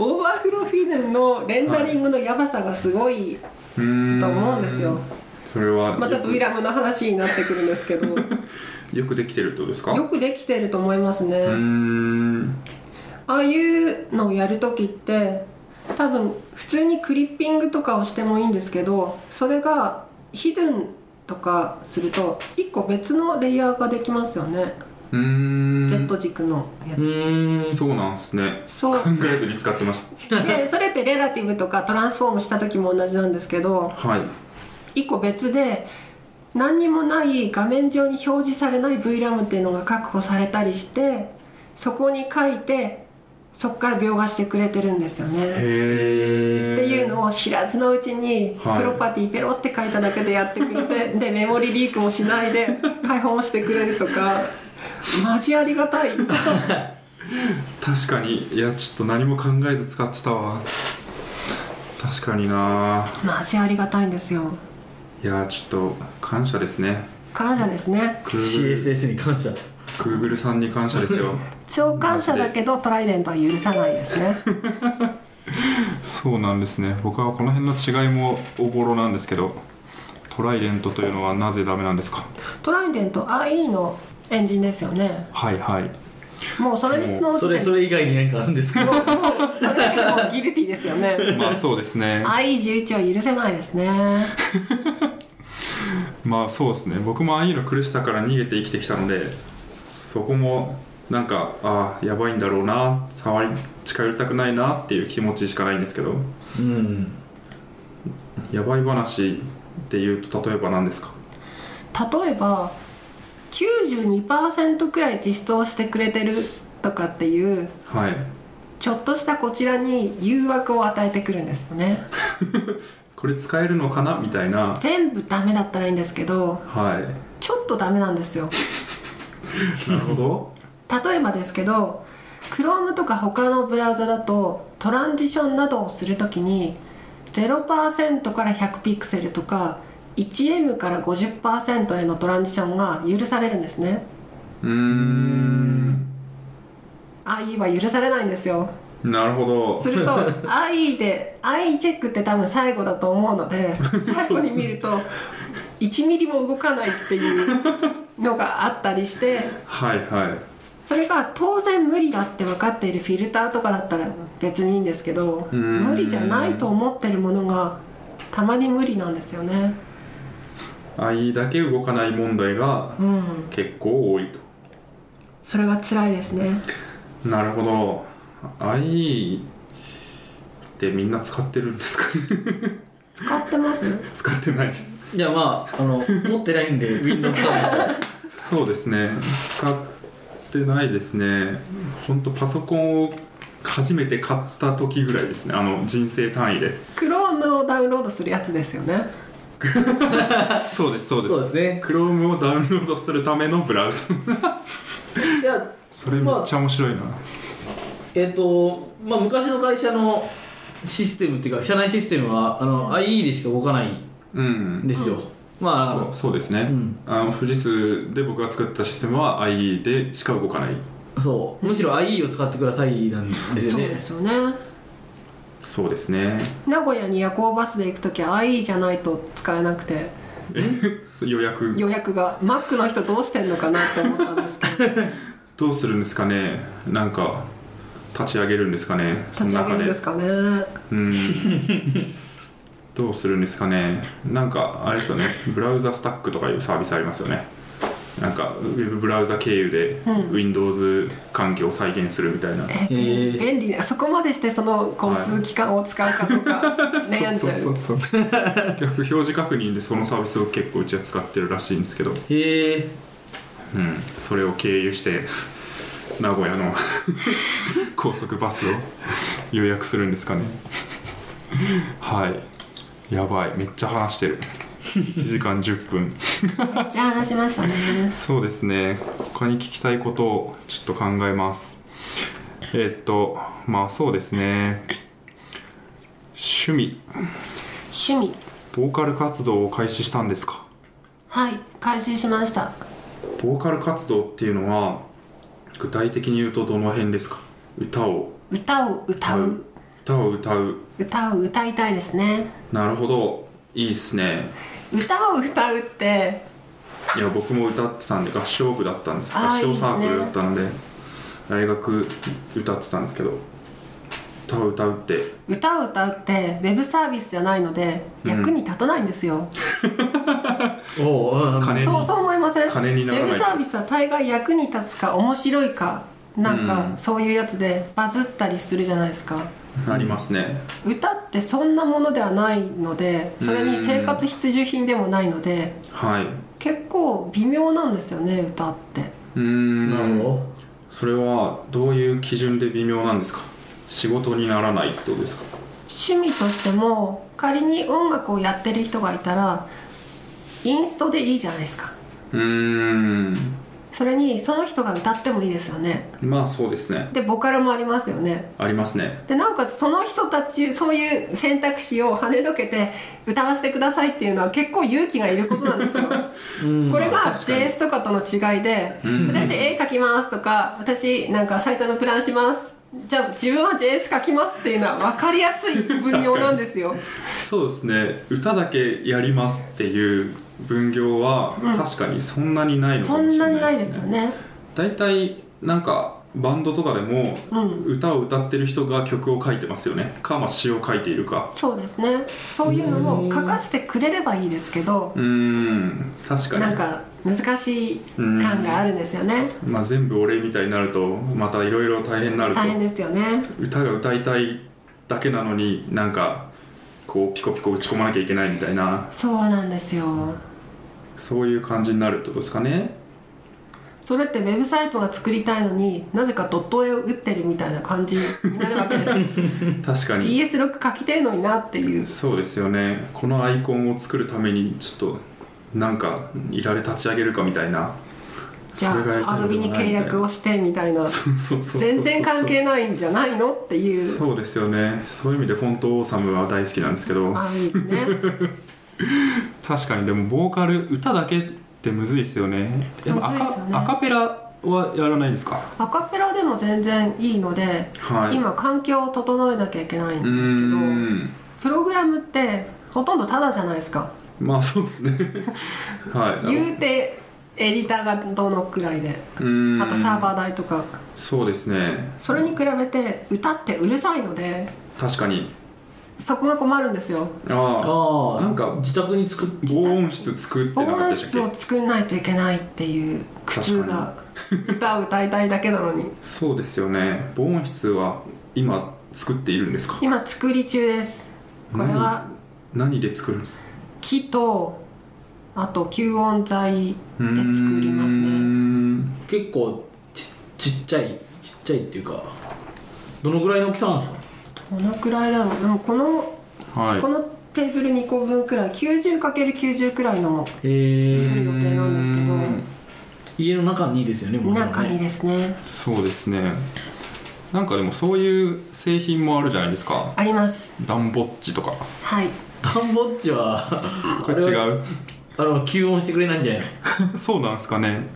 オーバーフローヒドゥンのレンダリングのヤバさがすごい、と思うんですよ。それはまたよく VRAM の話になってくるんですけど。[laughs] よくできてるってことですか？よくできてると思いますね、うーんああいうのをやるときって多分普通にクリッピングとかをしてもいいんですけどそれがヒドゥンとかすると1個別のレイヤーができますよね、うーん。Z 軸のやうーんそうなんですね。そう。考えずに使ってましでそれってレラティブとかトランスフォームした時も同じなんですけどたはい。1個別で何にもない画面上に表示されない VRAM っていうのが確保されたりしてそこに書いてそこから描画してくれてるんですよね。へえっていうのを知らずのうちにはい。プロパティペロって書いただけでやってくれて、[laughs] でメモリリークもしないで開放もしてくれるとかマジありがたい。[laughs] 確かに。いやちょっと何も考えず使ってたわ。確かにな。マジありがたいんですよ。いやちょっと感謝ですね。感謝ですね。CSS に感謝 Google さんに感謝ですよ。[laughs] 超感謝だけどトライデントは許さないですね。[laughs] そうなんですね。僕はこの辺の違いもおぼろなんですけどトライデントというのはなぜダメなんですか？トライデント IE のエンジンですよね。はいはい。もうそれのそれそれ以外に何かあるんですか？もうもうそれだけでもうギルティですよね。[laughs] まあそうですね。IE11 は許せないですね。まあそうですね。僕もああいうの苦しさから逃げて生きてきたのでそこもなんかああやばいんだろうな触り近寄りたくないなっていう気持ちしかないんですけど。うん。やばい話っていうと例えば何ですか？例えば92%くらい実装してくれてるとかっていうはい。ちょっとしたこちらに誘惑を与えてくるんですよね。[laughs] これ使えるのかな？みたいな。全部ダメだったらいいんですけどはい。ちょっとダメなんですよなるほど。例えばですけど Chrome とか他のブラウザだとトランジションなどをするときに0%から100ピクセルとか 1M から50%へのトランジションが許されるんですね。うーん。IE は許されないんですよ。なるほど。すると IE で IE チェックって多分最後だと思うので [laughs] 最後に見ると1ミリも動かないっていうのがあったりしてはいはい。それが当然無理だって分かっているフィルターとかだったら別にいいんですけど無理じゃないと思ってるものがたまに無理なんですよね。IE だけ動かない問題がうん。結構多いと。それが辛いですね。なるほど。IE ってみんな使ってるんですかね？使ってます？[laughs] 使ってないですいやまああの持ってないんで Windows 使うんですよそうですね。使ってないですね。本当パソコンを初めて買った時ぐらいですね。あの人生単位で。Chrome をダウンロードするやつですよね。[laughs] そうですそうです。そうですね。Chrome をダウンロードするためのブラウザ。いやそれめっちゃ面白いな、えっ、とまあ昔の会社のシステムっていうか社内システムはあの IE でしか動かないですよ、まあそうですね、うん。あの富士通で僕が作ったシステムは IE でしか動かない。そう。むしろ IE を使ってくださいなんですよそうねですよね。そうですね。名古屋に夜行バスで行く時は IE じゃないと使えなくて。え？[laughs] 予約。予約が Mac の人どうしてんのかなって思ったんですけど。[laughs] どうするんですかね？なんか立ち上げるんですかね？そ立ち上げるんですかね。うんどうするんですかね。なんかあれですよね。ブラウザスタックとかいうサービスありますよね。なんかウェブブラウザ経由でうん。Windows 環境を再現するみたいな、えへー。便利。ねそこまでしてその交通機関を使うかとか [laughs] 悩んじゃう。そうそうそう逆表示確認でそのサービスを結構うちは使ってるらしいんですけど、へえうん、それを経由して名古屋の [laughs] 高速バスを予約するんですかね。はいやばい。めっちゃ話してる。1時間10分。じゃあ話しましたね。そうですね。他に聞きたいことをちょっと考えます。えーっとまあそうですね。趣味。趣味。ボーカル活動を開始したんですか？はい開始しました。ボーカル活動っていうのは具体的に言うとどの辺ですか？歌を。歌を歌う歌を歌う。歌を歌いたいですね。なるほど。いいっすね。歌を歌うって。いや僕も歌ってたんで合唱部だったんです。合唱サークルだったんで大学歌ってたんですけど歌を歌うって。歌を歌うってウェブサービスじゃないのでうん。役に立たないんですよ、[laughs] おおうん。金に。そうそう思いません？ウ金にならないェブサービスは大概役に立つか面白いかなんかうん。そういうやつでバズったりするじゃないですか。ありますね。歌ってそんなものではないのでそれに生活必需品でもないのではい。結構微妙なんですよね歌って。うーん。なるほそれはどういう基準で微妙なんですか？仕事にならないってことですか？趣味としても仮に音楽をやってる人がいたらインストでいいじゃないですか。うーんそれにその人が歌ってもいいですよね。まあそうですね。でボカルもありますよね。ありますね。でなおかつその人たちそういう選択肢を跳ねのけて歌わせてくださいっていうのは結構勇気がいることなんですよ。[laughs] これが JS とかとの違いでうん。私絵描きますとか私なんかサイトのプランします。じゃあ自分は JS 書きますっていうのは分かりやすい分業なんですよ。そうですね。歌だけやりますっていう分業はうん。確かにそんなにないのかそんもしれななにないいでねですすよね。大体なんかバンドとかでもうん。歌を歌ってる人が曲を書いてますよね。かまあ詩を書いているか。そうですね。そういうのも書かせてくれればいいですけどうーん。確かに。なんか難しい感があるんですよね。まあ、全部俺みたいになるとまたいろいろ大変になると大変ですよね。歌が歌いたいだけなのになんかこうピコピコ打ち込まなきゃいけないみたいな。そうなんですよ。そういう感じになるってことですかね。それってウェブサイトが作りたいのになぜかドット絵を打ってるみたいな感じになるわけです。[laughs] 確かに。ES6 書きたいのになっていう。そうですよね。このアイコンを作るためにちょっとなんかいられ立ち上げるかみたいなじゃあアドビに契約をしてみたいな。全然関係ないんじゃないのっていう。そうですよね。そういう意味でフォントオーサムは大好きなんですけど。あいいですね。[laughs] 確かに。でもボーカル歌だけってむずいですよね。でもアむずいですよね。カアカペラはやらないんですか？アカペラでも全然いいので、はい。今環境を整えなきゃいけないんですけどん。プログラムってほとんどタダじゃないですか。まあそうですね。[laughs] はい。言うてエディターがどのくらいで？うーん。あとサーバー代とか。そうですね。それに比べて歌ってうるさいので。確かに。そこが困るんですよ。ああ。あなんか自宅に作っあ防音室作って防なかった音室を作んないといけないっていう苦痛確が歌を歌いたいだけなのに。そうですよね。防音室は今作っているんですか？今作り中です。これは何何で作るんです？か木とあと吸音材で作りますね。ん。結構ちちっちゃいちっちゃいっていうかどのぐらいの大きさなんですか？どのくらいだろう？でもこのはい。このテーブル2個分くらい 90×90 くらいの作る予定なんですけど。家の中にですよねもう。ね中にですね。そうですね。なんかでもそういう製品もあるじゃないですか。あります。ダンボッチとか。はい。ダンボッチはこれ違うあの吸音してくれないんじゃないの？[laughs] そうなんですかね。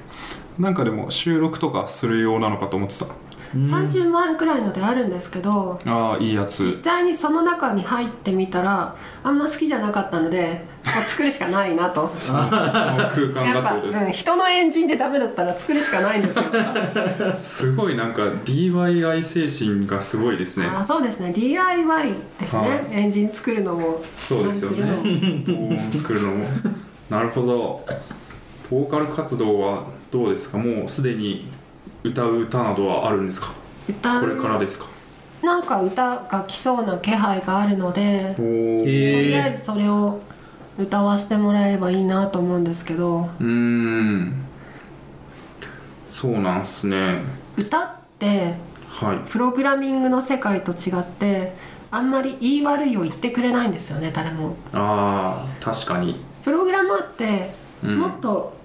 なんかでも収録とかするようなのかと思ってた。30万円くらいのであるんですけどああいいやつ。実際にその中に入ってみたらあんま好きじゃなかったのでもう作るしかないなと。[laughs] そのその空間やってことです。うん、人のエンジンでダメだったら作るしかないんですよ。[laughs] すごいなんか DIY 精神がすごいですね。あそうですね。DIY ですね、はい。エンジン作るのもそうですよね。作るのもなるほど。ボーカル活動はどうですか？もうすでに歌う歌などはあるんですか？歌これからですか？なんか歌が来そうな気配があるのでとえりあえずそれを歌わせてもらえればいいなと思うんですけど。うーん。そうなんすね。歌ってはい。プログラミングの世界と違ってあんまり言い悪いを言ってくれないんですよね誰も。ああ確かにプログラマーってうんもっと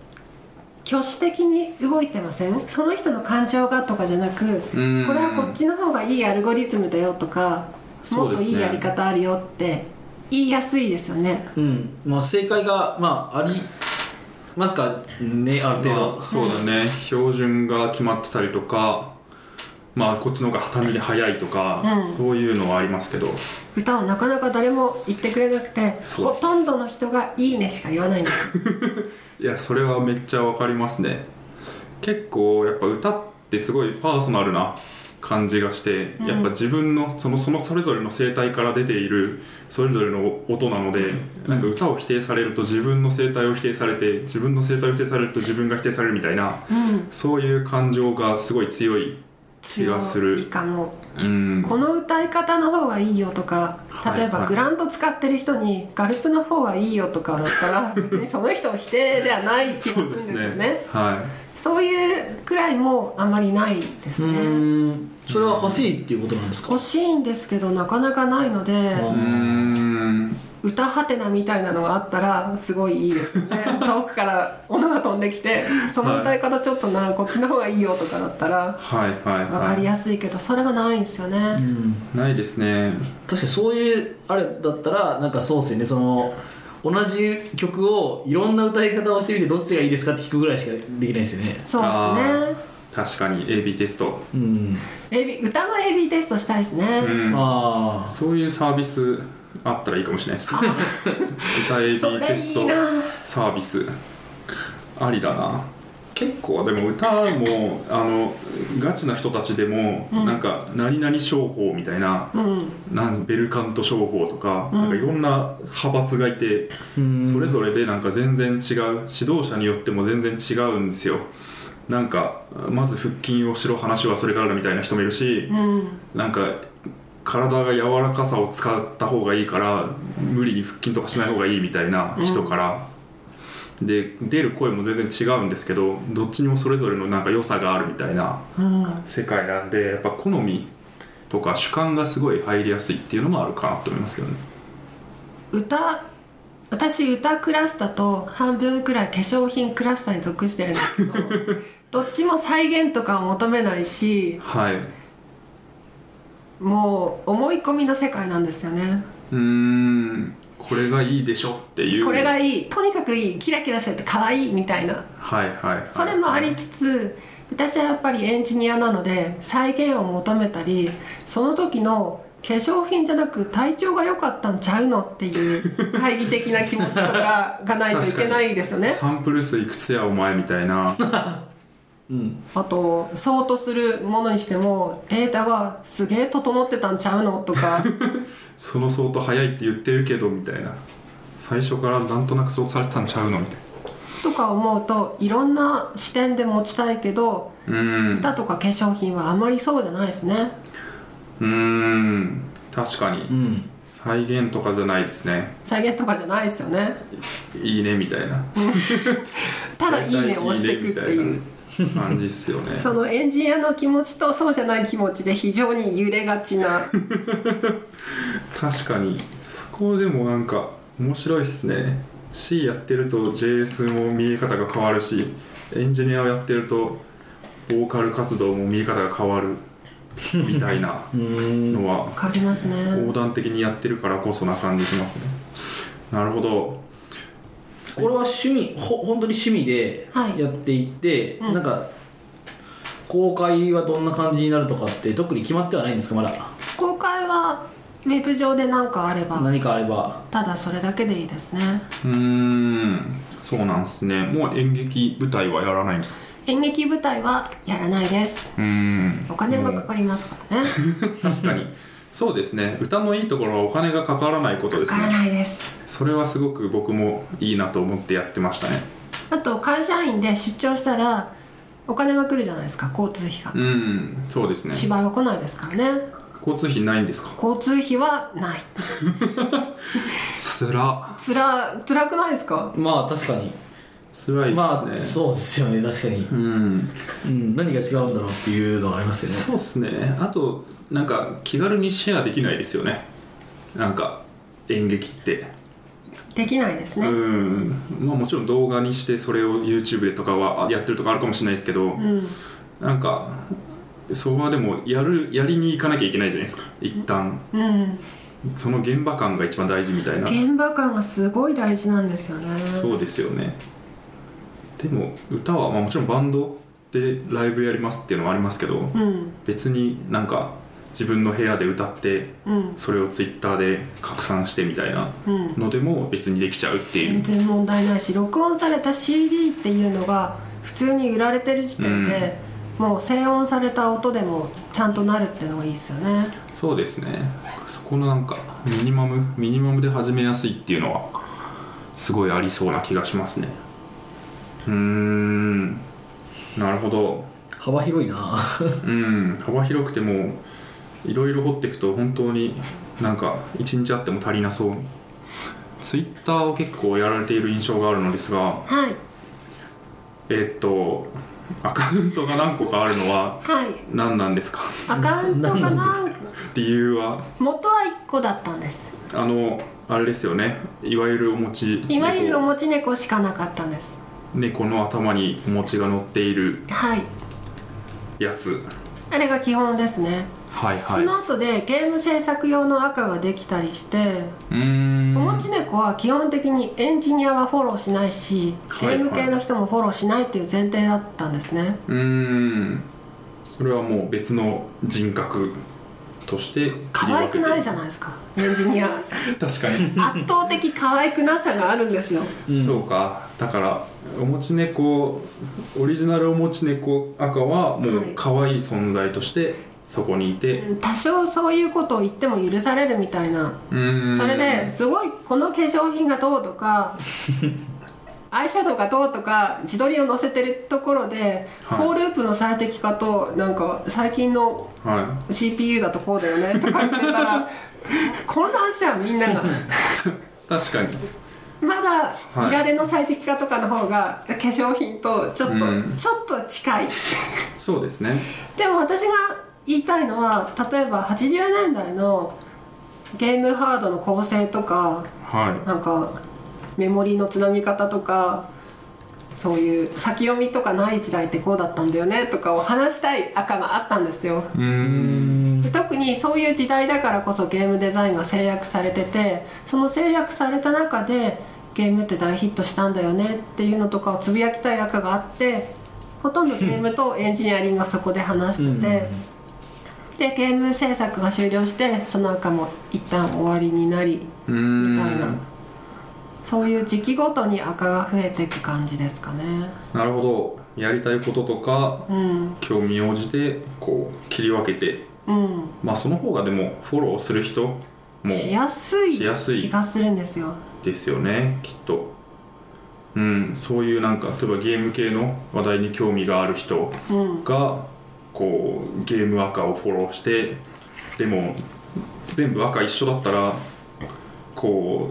挙手的に動いてません？その人の感情がとかじゃなくうん。これはこっちの方がいいアルゴリズムだよとかもっといいやり方あるよって言いやすいですよね。うん。まあ正解がまあありますかね？ある程度、まあ、そうだね。標準が決まってたりとかまあこっちの方が単純に早いとか、うん。そういうのはありますけど。歌をなかなか誰も言ってくれなくてほとんどの人が「いいね」しか言わないんです。[laughs] いやそれはめっちゃわかりますね。結構やっぱ歌ってすごいパーソナルな感じがして、うん。やっぱ自分のそのそのそれぞれの声帯から出ているそれぞれの音なので、なんか歌を否定されると自分の声帯を否定されて自分の声帯を否定されると自分が否定されるみたいなうん。そういう感情がすごい強い気がする。かもうん。この歌い方の方がいいよとかはい例えばはい。グラント使ってる人にガルプの方がいいよとかだったら [laughs] 別にその人を否定ではない気がするんですよね。はそういうくらいもあまりないですうねそれは欲しいっていうことなんですか？欲しいんですけどなかなかないので。いうーん歌はてなみたいなのがあったらすごいいいですよね。[laughs] 遠くから斧が飛んできてその歌い方ちょっとなこっちの方がいいよとかだったらはいはい分かりはやすいけどそれがないんですよね、うん。いないですね。確かにそういうあれだったらなんかそうっすよね。その同じ曲をいろんな歌い方をしてみてどっちがいいですかって聞くぐらいしかできないですよね。そうあですね。確かに。AB テスト。うん。AB 歌の AB テストしたいですね、うん。ああそういうサービスあったらいいかもしれないです。ね [laughs] 歌それテストサービスありだな。結構でも歌もあのガチな人たちでも、うん。なんか何々商法みたいなうん。なんベルカント商法とか,、うん。なんかいろんな派閥がいて、うん。それぞれでなんか全然違う指導者によっても全然違うんですよ。なんかまず腹筋をしろ話はそれからだみたいな人もいるし、うん。なんか体が柔らかさを使った方がいいから無理に腹筋とかしない方がいいみたいな人から、で出る声も全然違うんですけどどっちにもそれぞれのなんか良さがあるみたいなうん。世界なんでやっぱ好みとか主観がすごい入りやすいっていうのもあるかなと思いますけどね。歌私歌クラスターと半分くらい化粧品クラスターに属してるんですけど [laughs] どっちも再現とかを求めないしはいもう思い込みの世界なんですよね。うーんこれがいいでしょっていう。これがいい。とにかくいいキラキラしてて可愛いみたいな。はいはいはい。それもありつつ私はやっぱりエンジニアなので再現を求めたりその時の化粧品じゃなく体調が良かったんちゃうのっていう懐疑的な気持ちとかがないといけないですよね。[laughs] サンプル数いくつやお前みたいな [laughs] うん。あとそうとするものにしてもデータがすげえ整ってたんちゃうの？とか。[laughs] その相当早いって言ってるけどみたいな。最初からなんとなくそうされてたんちゃうの？みたいとか思うといろんな視点で持ちたいけどなうーん。歌とか化粧品はあまりそうじゃないですね。うーん。確かに。うん。再現とかじゃないですね。再現とかじゃないですよね。いいねみたいな。[laughs] ただ「いいね」を押していくっていう感じっすよね。[laughs] そのエンジニアの気持ちとそうじゃない気持ちで非常に揺れがちな。[laughs] 確かに。そこでもなんか面白いっすね。C やってると JS も見え方が変わるしエンジニアをやってるとボーカル活動も見え方が変わる。みたいな [laughs] のはわかりますね。横断的にやってるからこそな感じしますね。なるほどこれは趣味ほ本当に趣味ではい。やっていって、うん。なんか公開はどんな感じになるとかって特に決まってはないんですかまだ？公開はウェブ上で何かあれば。何かあれば。ただそれだけでいいですね。うーん。そうなんですね。もう演劇舞台はやらないんですか？演劇舞台はやらないです。うーん。お金がかかりますからね。確かにそうですね。歌のいいところはお金がかからないことですね。かからないです。それはすごく僕もいいなと思ってやってましたね。あと会社員で出張したらお金が来るじゃないですか交通費が。うんそうですね。芝居は来ないですからね。交通費ないんですか？交通費はない。つら。つら辛くないですか？まあ確かに。つらいっまあすね、そうですよね確かに、うん。うん、何が違うんだろうっていうのがありますよね。そうっすね。あとなんか気軽にシェアできないですよね。なんか演劇って。できないですね。うん。まあもちろん動画にしてそれを YouTube でとかはやってるとかあるかもしれないですけど、うんなんかそこはでもやるやりに行かなきゃいけないじゃないですか。一旦。うん。その現場感が一番大事みたいな。現場感がすごい大事なんですよね。そうですよね。でも歌は、まあ、もちろんバンドでライブやりますっていうのはありますけどうん。別になんか自分の部屋で歌ってうん。それをツイッターで拡散してみたいなうん。のでも別にできちゃうっていう。全然問題ないし録音された CD っていうのが普通に売られてる時点で、もう静音された音でもちゃんとなるっていうのがいいですよね。そうですね。そこのなんかミニマムミニマムで始めやすいっていうのはすごいありそうな気がしますね。うーん。なるほど。幅広いな。うん。幅広くてもいろいろ掘っていくと本当になんか一日あっても足りなそう。ツイッターを結構やられている印象があるのですがはい。えっとアカウントが何個かあるのははい。何なんですか？アカウントが何 [laughs] 理由は？元は1個だったんです。あのあれですよね。いわゆるお餅いわゆるお猫持ち猫しかなかったんです。猫の頭にお餅が乗っているはい。やつ。あれが基本ですね、はいはい。その後でゲーム制作用の赤ができたりしておもち猫は基本的にエンジニアはフォローしないしゲはい。ーム系の人もフォローしないっていう前提だったんですね、うーん。それはもう別の人格として可愛くないじゃんないですかエンジニア。[laughs] 確かに。圧倒的可愛くなさがあるんですよ。そうか。だからおもち猫オリジナルおもち猫赤はもう可愛い存在としてそこにいて。多少そういうことを言っても許されるみたいな。それですごいこの化粧品がどうとか [laughs] アイシャドウがどうとか自撮りを載せてるところで、はい。フォーループの最適化となんか最近のは CPU だとこうだよねとか言ってたら [laughs] 混乱しちゃうみんなが。い確かに。まだはい。いられの最適化とかの方が化粧品とちょっと、うん。ちょっと近い。そうですね。でも私が言いたいのは例えば80年代のゲームハードの構成とかはなんかメモリのつなぎ方とかそういう先読みとかない時代ってこうだったんだよねとかを話したい赤があったんですよ。特にそういう時代だからこそゲームデザインが制約されててその制約された中でゲームって大ヒットしたんだよねっていうのとかをつぶやきたい赤があってほとんどゲームとエンジニアリングがそこで話してて、でゲーム制作が終了してその赤も一旦終わりになりみたいな。そういう時期ごとに赤が増えていく感じですかね。なるほど。やりたいこととかうん。興味応じてこう切り分けて。うん。まあその方がでもフォローする人もしやすいしやすい。気がするんですよ。ですよねきっと。うん。そういうなんか例えばゲーム系の話題に興味がある人うん。がこうゲーム赤をフォローしてでも全部赤一緒だったらこ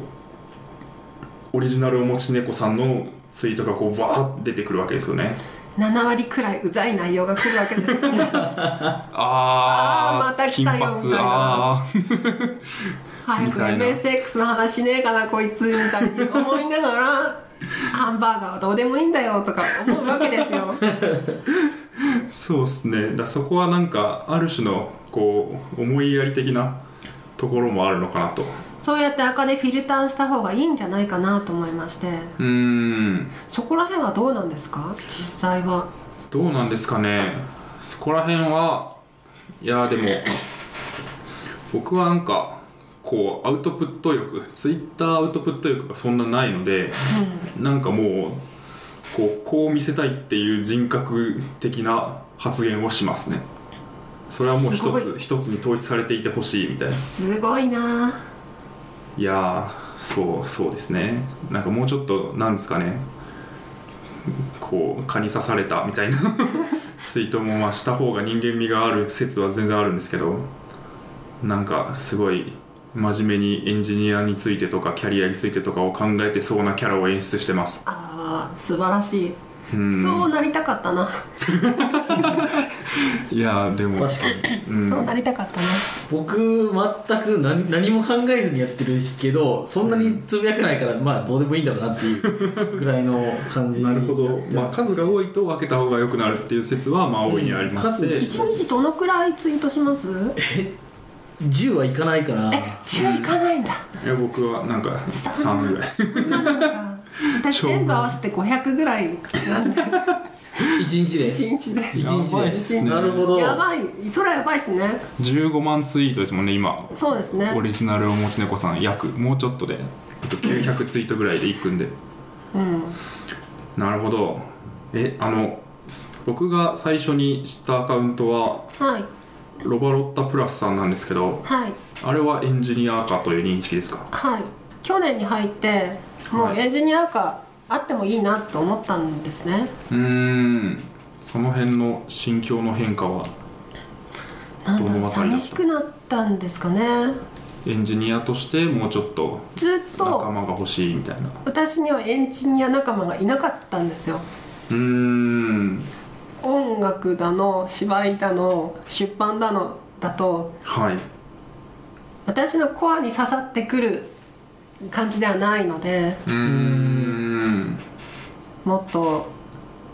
うオリジナルおもち猫さんのツイートがこうバーッ出てくるわけですよね。7割くらいうざい内容が来るわけですよね。ああーまた来たよみたいな。あ早く MSX の話しねえかなこいつみたいに思いながらハンバーガーはどうでもいいんだよとか思うわけですよ。ー [laughs] そうですね。だそこはなんかある種のこう思いやり的なところもあるのかなと。そうやって赤でフィルターした方がいいんじゃないかなと思いまして。うーん。そこら辺はどうなんですか？実際は。どうなんですかね。そこら辺はいやでも僕はなんかこうアウトプット欲ツイッターアウトプット欲がそんなないのでなんかもうこうこう見せたいっていう人格的な発言をしますね。それはもう一つ一つに統一されていてほしいみたいな。すごいな。いやーそうそうですね。なんかもうちょっとなんですかね。こう蚊に刺されたみたいな。[laughs] ツイートもまあした方が人間味がある説は全然あるんですけどなんかすごい真面目にエンジニアについてとかキャリアについてとかを考えてそうなキャラを演出してます。あー素晴らしい、うん。そうなりたかったな、[laughs] いやーでも。確かに。うん。そうなりたかったな。僕全く何何も考えずにやってるけどそんなにつぶやかないからまあどうでもいいんだろうなっていうぐらいの感じ。になるほど。まあ数が多いと分けた方が良くなるっていう説はまあ大いにありまして、うん一日どのくらいツイートします？10はいかないから。え10いかないんだ。いや僕はなんかそんな3ぐらい。そんななんか私全部合わせて500ぐらいなんで1日で？1日で。一日やばいっすね。でなるほど。やばい。それはやばいっすね。15万ツイートですもんね今。そうですね。オリジナルおもち猫さん約。もうちょっとで。あと900ツイートぐらいでいくんで。うん。なるほど。えあの僕が最初に知ったアカウントははいロバロッタプラスさんなんですけどはい。あれはエンジニアかという認識ですか？はい。去年に入ってもうエンジニアかあってもいいなと思ったんですね。うーん。その辺の心境の変化はどの寂しくなったんですかね。エンジニアとしてもうちょっとずっ仲と間が欲しいみたいな。私にはエンジニア仲間がいなかったんですよ。うーん音楽だの芝居だの出版だのだとはい。私のコアに刺さってくる感じではないのでうーん。もっと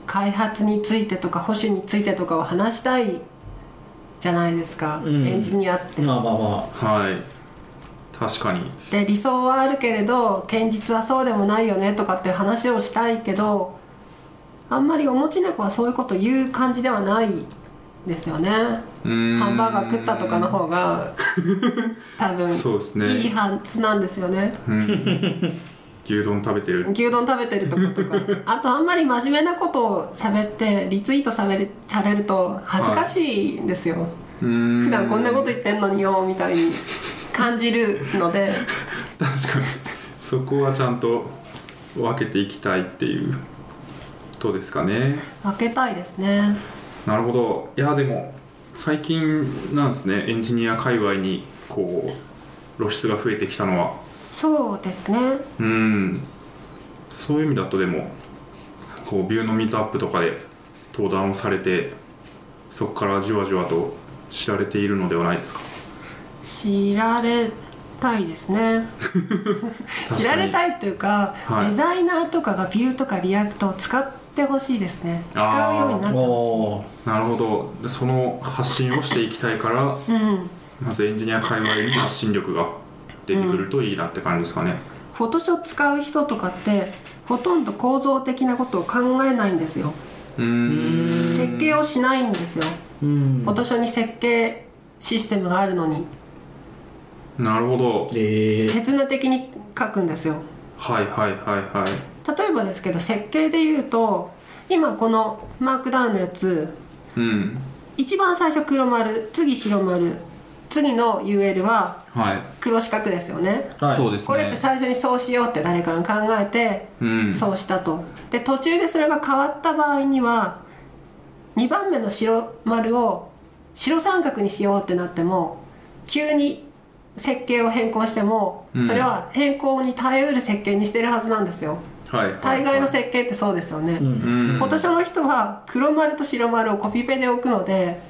開発についてとか保守についてとかを話したいじゃないですか、うん。エンジニアって。まあまあまはい。確かに。で理想はあるけれど現実はそうでもないよねとかっていう話をしたいけどあんまりおもち猫はそういうこと言う感じではないですよね。ハンバーガー食ったとかの方が [laughs] 多分そうですね。いいはずなんですよね。うん。牛丼食べてる。牛丼食べてるとことか。[laughs] あとあんまり真面目なことを喋ってリツイートされるされると恥ずかしいんですよ、うーん普段こんなこと言ってんのによみたいに感じるので。[laughs] 確かに。そこはちゃんと分けていきたいっていうことですかね。分けたいですね。なるほど。いやでも最近なんですね。エンジニア界隈にこう露出が増えてきたのは。そうですね。うん。そういう意味だとでもこうビューのミートアップとかで登壇をされてそこからじわじわと知られているのではないですか？知られたいですね。[laughs] 知られたいというか、はい。デザイナーとかが Vue とか React を使ってほしいですね。使うようになってほおーなるほど。でその発信をしていきたいからしいうん。まずエンジニア界隈に発信力が出てくるといいなって感じですかね、フォトショー使う人とかってほとんど構造的なことを考えないんですよ。うーん。設計をしないんですよ。うん。フォトショーに設計システムがあるのに。なるほど。えー、刹那的に書くんですよ。はいはいはいはい例えばですけど設計で言うと今このマークダウンのやつうん。一番最初黒丸次白丸次の UL ははい、黒四角ですよね。はい。そうですね。これって最初にそうしようって誰かが考えてうん。そうしたと。で途中でそれが変わった場合には2番目の白丸を白三角にしようってなっても急に設計を変更してもうん。それは変更に耐えうる設計にしてるはずなんですよ。はい大概の設計ってそうですよね、うん。うん。フォトショーの人は黒丸と白丸をコピペで置くので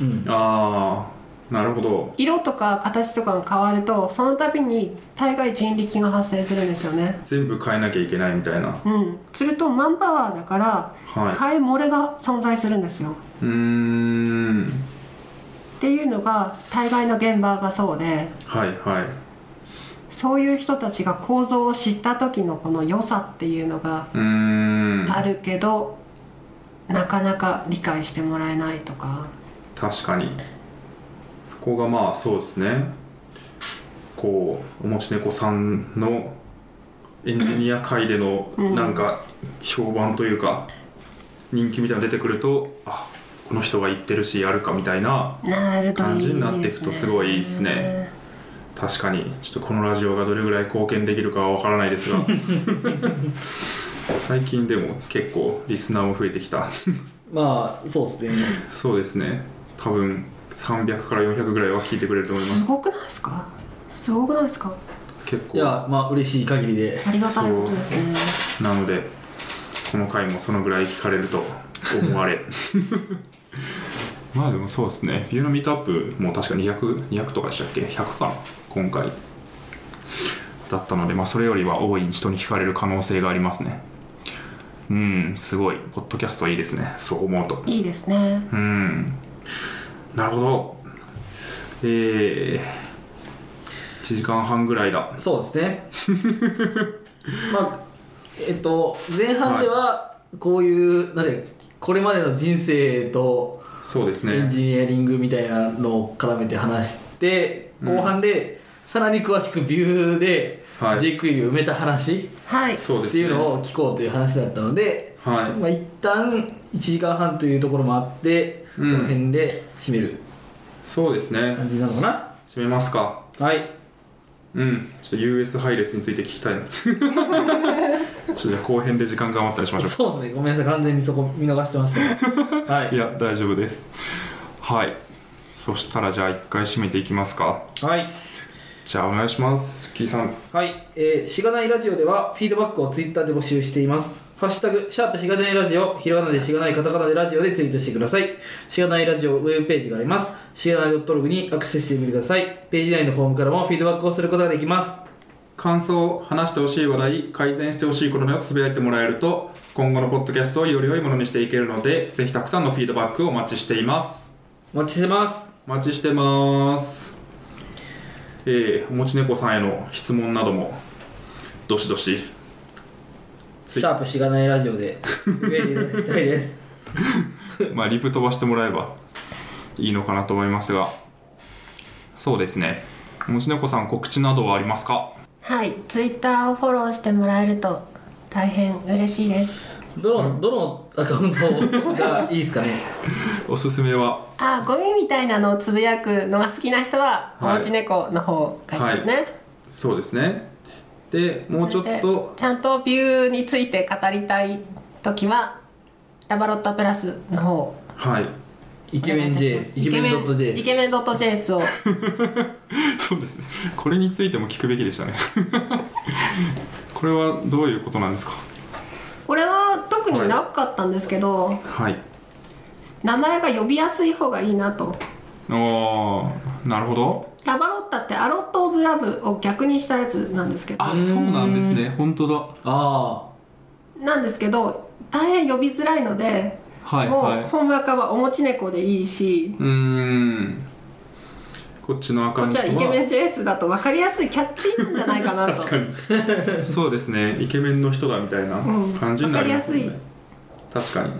うん。ああなるほど。色とか形とかが変わるとその度に大概人力が発生するんですよね。全部変えなきゃいけないみたいな。うん。するとマンパワーだからはい。変え漏れが存在するんですよ。うーん。っていうのが大概の現場がそうで。はいはいそういう人たちが構造を知った時のこの良さっていうのがあるけど、なかなか理解してもらえないとか。確かに。そこがまあそうですね。こうおもち猫さんのエンジニア界でのうん。なんか評判というか人気みたいなの出てくるとあこの人が言ってるしやるかみたいな感じになっていくとすごいいいですね確かに。ちょっとこのラジオがどれぐらい貢献できるかは分からないですが。[laughs] 最近でも結構リスナーも増えてきた。まあそうですね。そうですね。多分300から400ぐらいは聞いてくれると思います。すごくないですか？すごくないですか？結構。いやまあ嬉しい限りで。ありがたいことですね。なのでこの回もそのぐらい聞かれると思われ。[laughs] まあでもそうですね。ビューのミートアップも確か200200 200とかでしたっけ？100かな？今回だったので、まあ、それよりは多い人に聞かれる可能性がありますね。うんすごい。ポッドキャストいいですね。そう思うと。いいですね。うん。なるほど。えー、1時間半ぐらいだ。そうですね。[laughs] まあえっと前半ではこういう、なんでこれまでの人生とそうですね。エンジニアリングみたいなのを絡めて話して、うん。後半でさらに詳しくビューではい。JQuery を埋めた話はい。っていうそうですね。のを聞こうという話だったので、はい。まあ、一旦1時間半というところもあって、うん。この辺で締めるそうですね。感じなのかな？締めますか。はい。うん。ちょっと US 配列について聞きたいな [laughs] ちょっと後編で時間が余ったりしましょそうですね。ごめんなさい。完全にそこ見逃してました [laughs] はういや大丈夫です。はい。そしたらじゃあ一回締めていきますか。はいじゃあお願いしますキーさんはい、えー、しがないラジオではフィードバックをツイッターで募集しています。ハッシュタグ、シャープしがないラジオ、ひらがなでしがないカタカナでラジオでツイートしてください。しがないラジオウェブページがあります。しがない .log にアクセスしてみてください。ページ内のフォームからもフィードバックをすることができます。感想話してほしい話題改善してほしいことなどつぶやいてもらえると今後のポッドキャストをより良いものにしていけるのでぜひたくさんのフィードバックをお待ちしていますお待ちしてます。お待ちしてますえー、おもち猫さんへの質問などもどしどし。シャープしがないラジオでつぶやいていただきたいです。[laughs] まあリプ飛ばしてもらえばいいのかなと思いますが。そうですね。おもち猫さん告知などはありますか？はい。ツイッターをフォローしてもらえると大変嬉しいです。どの、どのアカウントがいいですかね。おすすめは？あゴミみたいなのをつぶやくのが好きな人は、はい。おもち猫の方がいいですね、そうですね。でもうちょっでとちゃんとビューについて語りたい時はラバロットプラスの方。はい。イケメン JS、イケメン .js。イケメン .js を。[laughs] そうですね。これについても聞くべきでしたね。こ [laughs] これはどういうことなんですか？これは特になかったんですけど、はい。名前が呼びやすい方がいいなと。おーなるほど。ラバロッタってアロット・オブ・ラブを逆にしたやつなんですけど。あそうなんですね。本当だ。あなんですけど大変呼びづらいので、もうはい。はい本赤はおもち猫でいいし。うーんこっちのアカウントは。はイケメン JS だと分かりやすいキャッチーなんじゃないかなと。確かに。[laughs] そうですね。イケメンの人だみたいなうん感じになりますよね、確かに。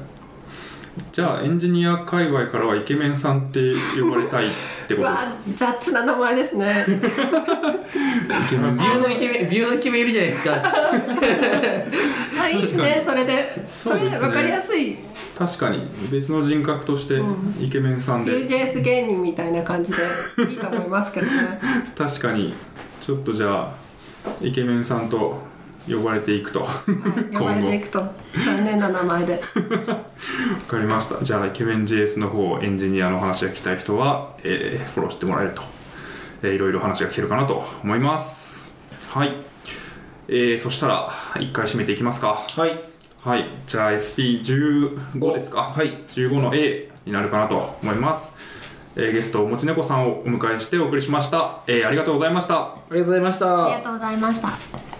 じゃあエンジニア界隈からはイケメンさんって呼ばれたいってうわことですか？[laughs] 雑な名前ですね。イケメンあビューのイケメンビューのイケメンいるじゃないですか。[laughs] あいいしねそれで。それで分かりやすい確かに別の人格としてイケメンさんで、UJS 芸人みたいな感じで [laughs] いいと思いますけどね。確かにちょっとじゃあイケメンさんと呼ばれていくと。わ呼ばれていくと。残念な名前で。[laughs] かりました。じゃあイケメン JS の方エンジニアの話が聞きたい人は、えーフォローしてもらえると、えーいろいろ話が聞けるかなと思います。はい、えーそしたら一回締めていきますか。はいはいじゃあ SP15 ですか？はい。15の A になるかなと思います、えーゲストおもち猫さんをお迎えしてお送りしました、えーありがとうございました。ありがとうございました。ありがとうございました